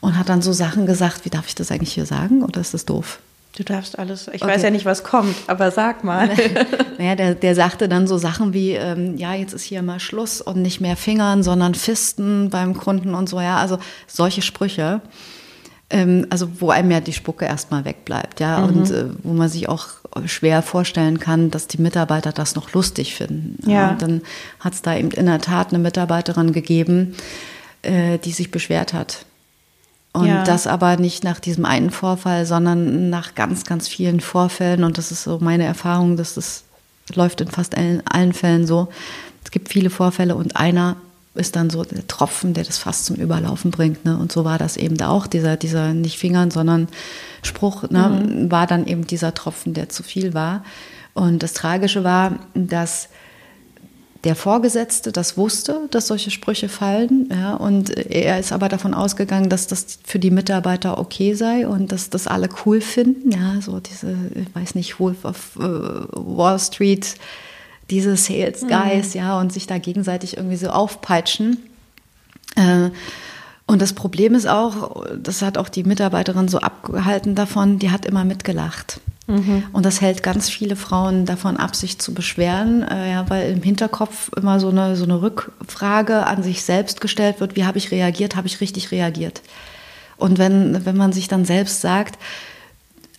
und hat dann so Sachen gesagt, wie darf ich das eigentlich hier sagen oder ist das doof? Du darfst alles, ich okay. weiß ja nicht, was kommt, aber sag mal. (laughs) (laughs) naja, der, der sagte dann so Sachen wie, ähm, ja, jetzt ist hier mal Schluss und nicht mehr Fingern, sondern Fisten beim Kunden und so, ja, also solche Sprüche, ähm, also wo einem ja die Spucke erstmal wegbleibt, ja, mhm. und äh, wo man sich auch schwer vorstellen kann, dass die Mitarbeiter das noch lustig finden. Ja. Und dann hat es da eben in der Tat eine Mitarbeiterin gegeben, äh, die sich beschwert hat und ja. das aber nicht nach diesem einen Vorfall, sondern nach ganz, ganz vielen Vorfällen. Und das ist so meine Erfahrung, dass das läuft in fast allen, allen Fällen so. Es gibt viele Vorfälle und einer ist dann so der Tropfen, der das fast zum Überlaufen bringt. Ne? Und so war das eben da auch, dieser, dieser nicht Fingern, sondern Spruch, ne? Mhm. war dann eben dieser Tropfen, der zu viel war. Und das Tragische war, dass der Vorgesetzte das wusste, dass solche Sprüche fallen. Ja, und er ist aber davon ausgegangen, dass das für die Mitarbeiter okay sei und dass das alle cool finden. Ja, so diese, ich weiß nicht, Wolf of uh, Wall Street, diese Sales Guys, mhm. ja, und sich da gegenseitig irgendwie so aufpeitschen. Äh, und das Problem ist auch, das hat auch die Mitarbeiterin so abgehalten davon, die hat immer mitgelacht. Mhm. Und das hält ganz viele Frauen davon ab, sich zu beschweren, äh, ja, weil im Hinterkopf immer so eine, so eine Rückfrage an sich selbst gestellt wird, wie habe ich reagiert, habe ich richtig reagiert. Und wenn, wenn man sich dann selbst sagt,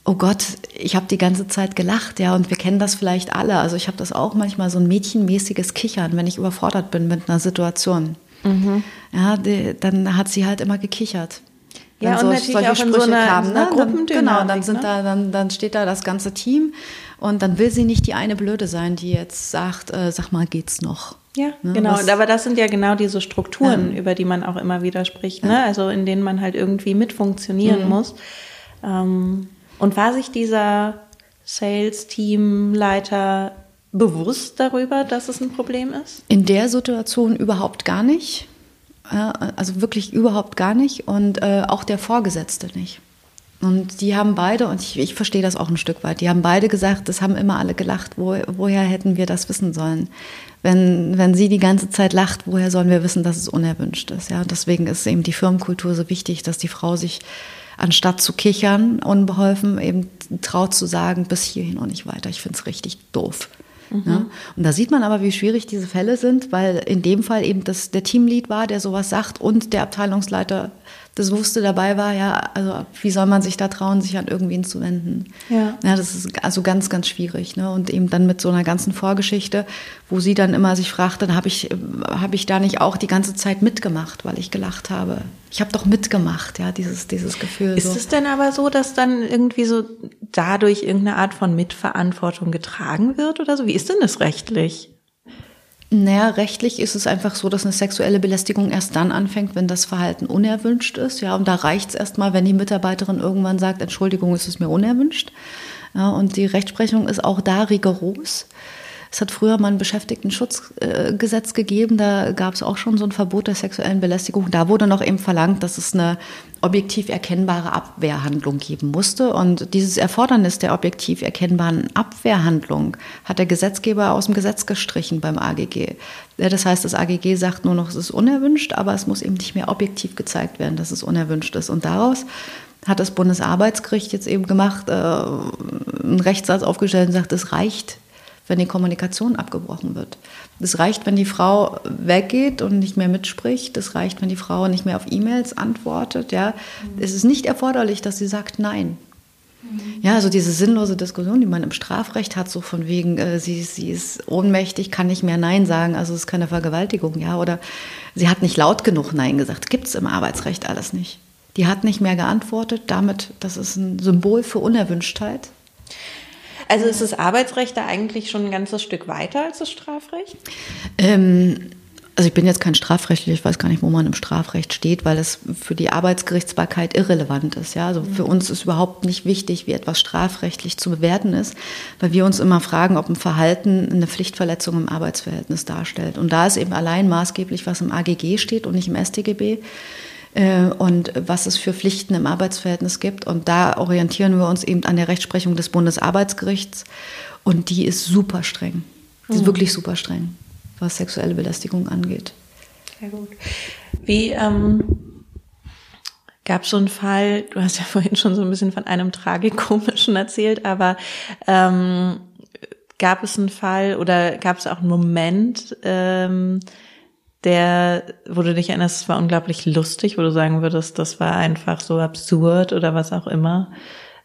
oh Gott, ich habe die ganze Zeit gelacht, ja, und wir kennen das vielleicht alle. Also ich habe das auch manchmal so ein mädchenmäßiges Kichern, wenn ich überfordert bin mit einer Situation. Mhm. Ja, die, dann hat sie halt immer gekichert. Ja, und natürlich solche auch in Sprüche so einer, kamen, ne? dann, genau, dann sind ne? da, dann, dann steht da das ganze Team und dann will sie nicht die eine Blöde sein, die jetzt sagt, äh, sag mal, geht's noch? Ja, ne? genau. Was, aber das sind ja genau diese Strukturen, ja. über die man auch immer wieder spricht, ne? also in denen man halt irgendwie mit funktionieren mhm. muss. Ähm, und war sich dieser Sales-Teamleiter bewusst darüber, dass es ein Problem ist? In der Situation überhaupt gar nicht also wirklich überhaupt gar nicht und äh, auch der Vorgesetzte nicht. Und die haben beide, und ich, ich verstehe das auch ein Stück weit, die haben beide gesagt, das haben immer alle gelacht, wo, woher hätten wir das wissen sollen? Wenn, wenn sie die ganze Zeit lacht, woher sollen wir wissen, dass es unerwünscht ist? Ja, deswegen ist eben die Firmenkultur so wichtig, dass die Frau sich anstatt zu kichern, unbeholfen, eben traut zu sagen, bis hierhin und nicht weiter. Ich finde es richtig doof. Mhm. Ja? Und da sieht man aber, wie schwierig diese Fälle sind, weil in dem Fall eben das, der Teamlead war, der sowas sagt und der Abteilungsleiter das wusste dabei war, ja, also wie soll man sich da trauen, sich an irgendwen zu wenden? Ja. Ja, das ist also ganz, ganz schwierig. Ne? Und eben dann mit so einer ganzen Vorgeschichte, wo sie dann immer sich fragte, habe ich, hab ich da nicht auch die ganze Zeit mitgemacht, weil ich gelacht habe? Ich habe doch mitgemacht, ja, dieses, dieses Gefühl. Ist so. es denn aber so, dass dann irgendwie so dadurch irgendeine Art von Mitverantwortung getragen wird oder so? Wie ist denn das rechtlich? Naja, rechtlich ist es einfach so, dass eine sexuelle Belästigung erst dann anfängt, wenn das Verhalten unerwünscht ist. Ja, und da reicht es erstmal, wenn die Mitarbeiterin irgendwann sagt, Entschuldigung, ist es mir unerwünscht. Ja, und die Rechtsprechung ist auch da rigoros. Es hat früher mal ein Beschäftigtenschutzgesetz äh, gegeben, da gab es auch schon so ein Verbot der sexuellen Belästigung. Da wurde noch eben verlangt, dass es eine objektiv erkennbare Abwehrhandlung geben musste. Und dieses Erfordernis der objektiv erkennbaren Abwehrhandlung hat der Gesetzgeber aus dem Gesetz gestrichen beim AGG. Das heißt, das AGG sagt nur noch, es ist unerwünscht, aber es muss eben nicht mehr objektiv gezeigt werden, dass es unerwünscht ist. Und daraus hat das Bundesarbeitsgericht jetzt eben gemacht, äh, einen Rechtssatz aufgestellt und sagt, es reicht wenn die Kommunikation abgebrochen wird. Es reicht, wenn die Frau weggeht und nicht mehr mitspricht. Es reicht, wenn die Frau nicht mehr auf E-Mails antwortet. Ja. Mhm. Es ist nicht erforderlich, dass sie sagt Nein. Ja, also diese sinnlose Diskussion, die man im Strafrecht hat, so von wegen, äh, sie, sie ist ohnmächtig, kann nicht mehr Nein sagen, also es ist keine Vergewaltigung, ja, oder sie hat nicht laut genug Nein gesagt, gibt es im Arbeitsrecht alles nicht. Die hat nicht mehr geantwortet, damit, das ist ein Symbol für Unerwünschtheit. Also ist das Arbeitsrecht da eigentlich schon ein ganzes Stück weiter als das Strafrecht? Ähm, also ich bin jetzt kein Strafrechtler, ich weiß gar nicht, wo man im Strafrecht steht, weil es für die Arbeitsgerichtsbarkeit irrelevant ist. Ja, also für uns ist überhaupt nicht wichtig, wie etwas strafrechtlich zu bewerten ist, weil wir uns immer fragen, ob ein Verhalten eine Pflichtverletzung im Arbeitsverhältnis darstellt. Und da ist eben allein maßgeblich, was im AGG steht und nicht im StGB äh, und was es für Pflichten im Arbeitsverhältnis gibt. Und da orientieren wir uns eben an der Rechtsprechung des Bundesarbeitsgerichts. Und die ist super streng. Die ist mhm. wirklich super streng was sexuelle Belästigung angeht. Sehr gut. Wie ähm, gab es so einen Fall, du hast ja (laughs) vorhin schon so ein bisschen von einem tragikomischen erzählt, aber ähm, gab es einen Fall oder gab es auch einen Moment, ähm, der, wo du dich erinnerst, es war unglaublich lustig, wo du sagen würdest, das war einfach so absurd oder was auch immer.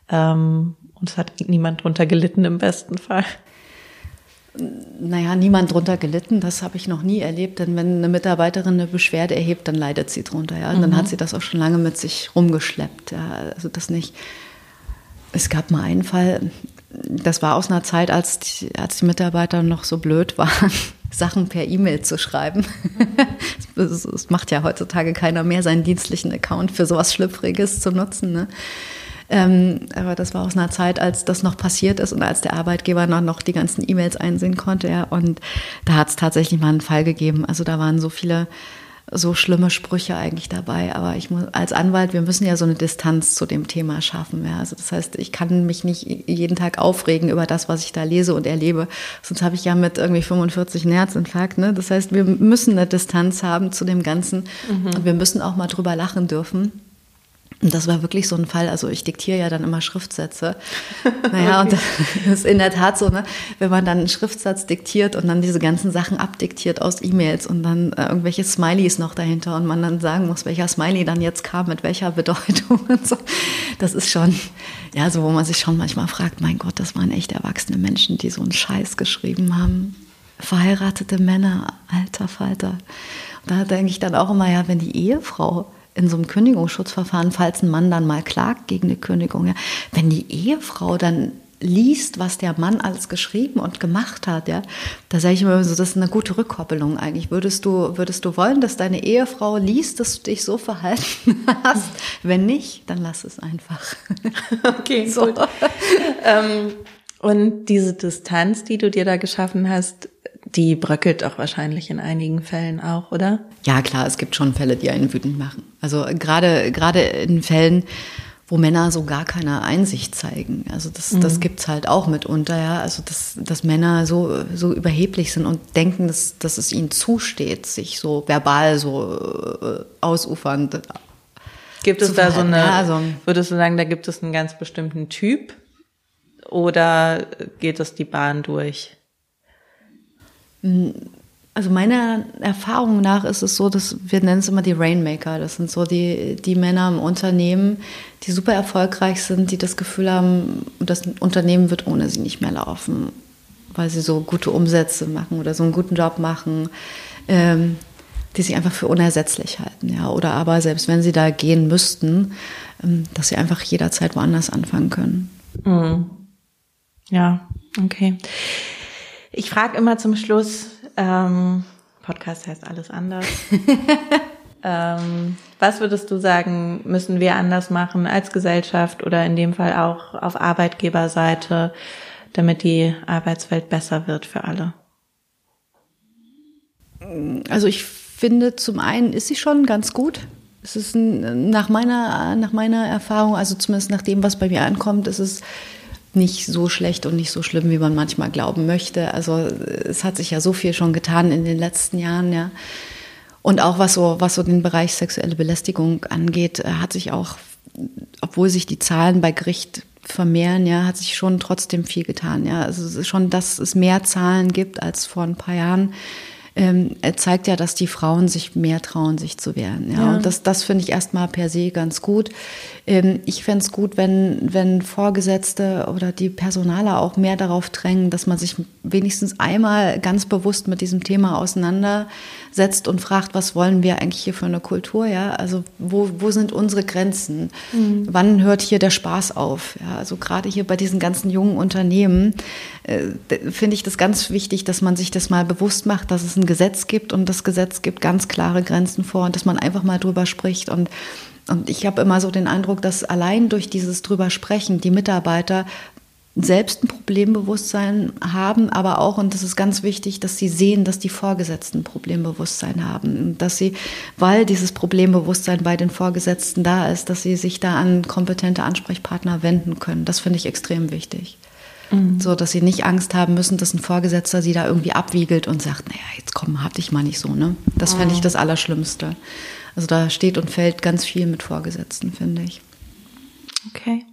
Ähm, und es hat niemand drunter gelitten im besten Fall naja, niemand drunter gelitten. Das habe ich noch nie erlebt. Denn wenn eine Mitarbeiterin eine Beschwerde erhebt, dann leidet sie drunter. Ja? Und mhm. dann hat sie das auch schon lange mit sich rumgeschleppt. Ja? Also das nicht. Es gab mal einen Fall, das war aus einer Zeit, als die, als die Mitarbeiter noch so blöd waren, Sachen per E-Mail zu schreiben. (laughs) Es macht ja heutzutage keiner mehr, seinen dienstlichen Account für sowas Schlüpfriges zu nutzen. Ne? Ähm, aber das war aus einer Zeit, als das noch passiert ist und als der Arbeitgeber noch, noch die ganzen E-Mails einsehen konnte. Ja. Und da hat es tatsächlich mal einen Fall gegeben. Also da waren so viele so schlimme Sprüche eigentlich dabei. Aber ich muss als Anwalt, wir müssen ja so eine Distanz zu dem Thema schaffen. Ja. Also das heißt, ich kann mich nicht jeden Tag aufregen über das, was ich da lese und erlebe. Sonst habe ich ja mit irgendwie 45 einen Herzinfarkt. Ne? Das heißt, wir müssen eine Distanz haben zu dem Ganzen. Mhm. Und wir müssen auch mal drüber lachen dürfen. Und das war wirklich so ein Fall. Also ich diktiere ja dann immer Schriftsätze. Naja, okay. und das ist in der Tat so, ne, wenn man dann einen Schriftsatz diktiert und dann diese ganzen Sachen abdiktiert aus E-Mails und dann äh, irgendwelche Smileys noch dahinter und man dann sagen muss, welcher Smiley dann jetzt kam, mit welcher Bedeutung und so. Das ist schon, ja, so wo man sich schon manchmal fragt, mein Gott, das waren echt erwachsene Menschen, die so einen Scheiß geschrieben haben. Verheiratete Männer, alter Falter. Und da denke ich dann auch immer, ja, wenn die Ehefrau in so einem Kündigungsschutzverfahren, falls ein Mann dann mal klagt gegen eine Kündigung, ja, wenn die Ehefrau dann liest, was der Mann alles geschrieben und gemacht hat, ja, da sage ich immer so, das ist eine gute Rückkoppelung eigentlich. Würdest du, würdest du wollen, dass deine Ehefrau liest, dass du dich so verhalten (laughs) hast? Wenn nicht, dann lass es einfach. (laughs) Okay, so. gut. ähm, und diese Distanz, die du dir da geschaffen hast, die bröckelt auch wahrscheinlich in einigen Fällen auch, oder? Ja, klar, es gibt schon Fälle, die einen wütend machen. Also gerade, gerade in Fällen, wo Männer so gar keine Einsicht zeigen. Also das, mhm. das gibt's halt auch mitunter, ja. Also dass, dass Männer so, so überheblich sind und denken, dass, dass es ihnen zusteht, sich so verbal so äh, ausufernd. Gibt es da so eine, ja, also, würdest du sagen, da gibt es einen ganz bestimmten Typ? Oder geht es die Bahn durch? Also meiner Erfahrung nach ist es so, dass wir nennen es immer die Rainmaker. Das sind so die, die Männer im Unternehmen, die super erfolgreich sind, die das Gefühl haben, das Unternehmen wird ohne sie nicht mehr laufen, weil sie so gute Umsätze machen oder so einen guten Job machen, ähm, die sie einfach für unersetzlich halten. Ja? Oder aber selbst wenn sie da gehen müssten, ähm, dass sie einfach jederzeit woanders anfangen können. Mhm. Ja, okay. Ich frage immer zum Schluss, ähm, Podcast heißt alles anders. (laughs) ähm, was würdest du sagen, müssen wir anders machen als Gesellschaft oder in dem Fall auch auf Arbeitgeberseite, damit die Arbeitswelt besser wird für alle? Also ich finde, zum einen ist sie schon ganz gut. Es ist ein, nach meiner, nach meiner Erfahrung, also zumindest nach dem, was bei mir ankommt, ist es nicht so schlecht und nicht so schlimm, wie man manchmal glauben möchte. Also es hat sich ja so viel schon getan in den letzten Jahren, ja. Und auch was so, was so den Bereich sexuelle Belästigung angeht, hat sich auch, obwohl sich die Zahlen bei Gericht vermehren, ja, hat sich schon trotzdem viel getan, ja. Also schon, dass es mehr Zahlen gibt als vor ein paar Jahren ähm, zeigt ja, dass die Frauen sich mehr trauen, sich zu wehren. Ja, ja. und das, das finde ich erstmal per se ganz gut. Ähm, ich fände es gut, wenn, wenn Vorgesetzte oder die Personaler auch mehr darauf drängen, dass man sich wenigstens einmal ganz bewusst mit diesem Thema auseinandersetzt und fragt, was wollen wir eigentlich hier für eine Kultur? Ja, also wo, wo sind unsere Grenzen? Mhm. Wann hört hier der Spaß auf? Ja, also gerade hier bei diesen ganzen jungen Unternehmen äh, finde ich das ganz wichtig, dass man sich das mal bewusst macht, dass es ein Gesetz gibt und das Gesetz gibt ganz klare Grenzen vor und dass man einfach mal drüber spricht und und ich habe immer so den Eindruck, dass allein durch dieses drüber sprechen die Mitarbeiter selbst ein Problembewusstsein haben, aber auch, und das ist ganz wichtig, dass sie sehen, dass die Vorgesetzten Problembewusstsein haben. Dass sie, weil dieses Problembewusstsein bei den Vorgesetzten da ist, dass sie sich da an kompetente Ansprechpartner wenden können. Das finde ich extrem wichtig. Mhm. So, dass sie nicht Angst haben müssen, dass ein Vorgesetzter sie da irgendwie abwiegelt und sagt, naja, jetzt komm, hab dich mal nicht so, ne? Das mhm. fände ich das Allerschlimmste. Also da steht und fällt ganz viel mit Vorgesetzten, finde ich. Okay.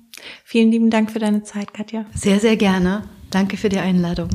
Vielen lieben Dank für deine Zeit, Katja. Sehr, sehr gerne. Danke für die Einladung.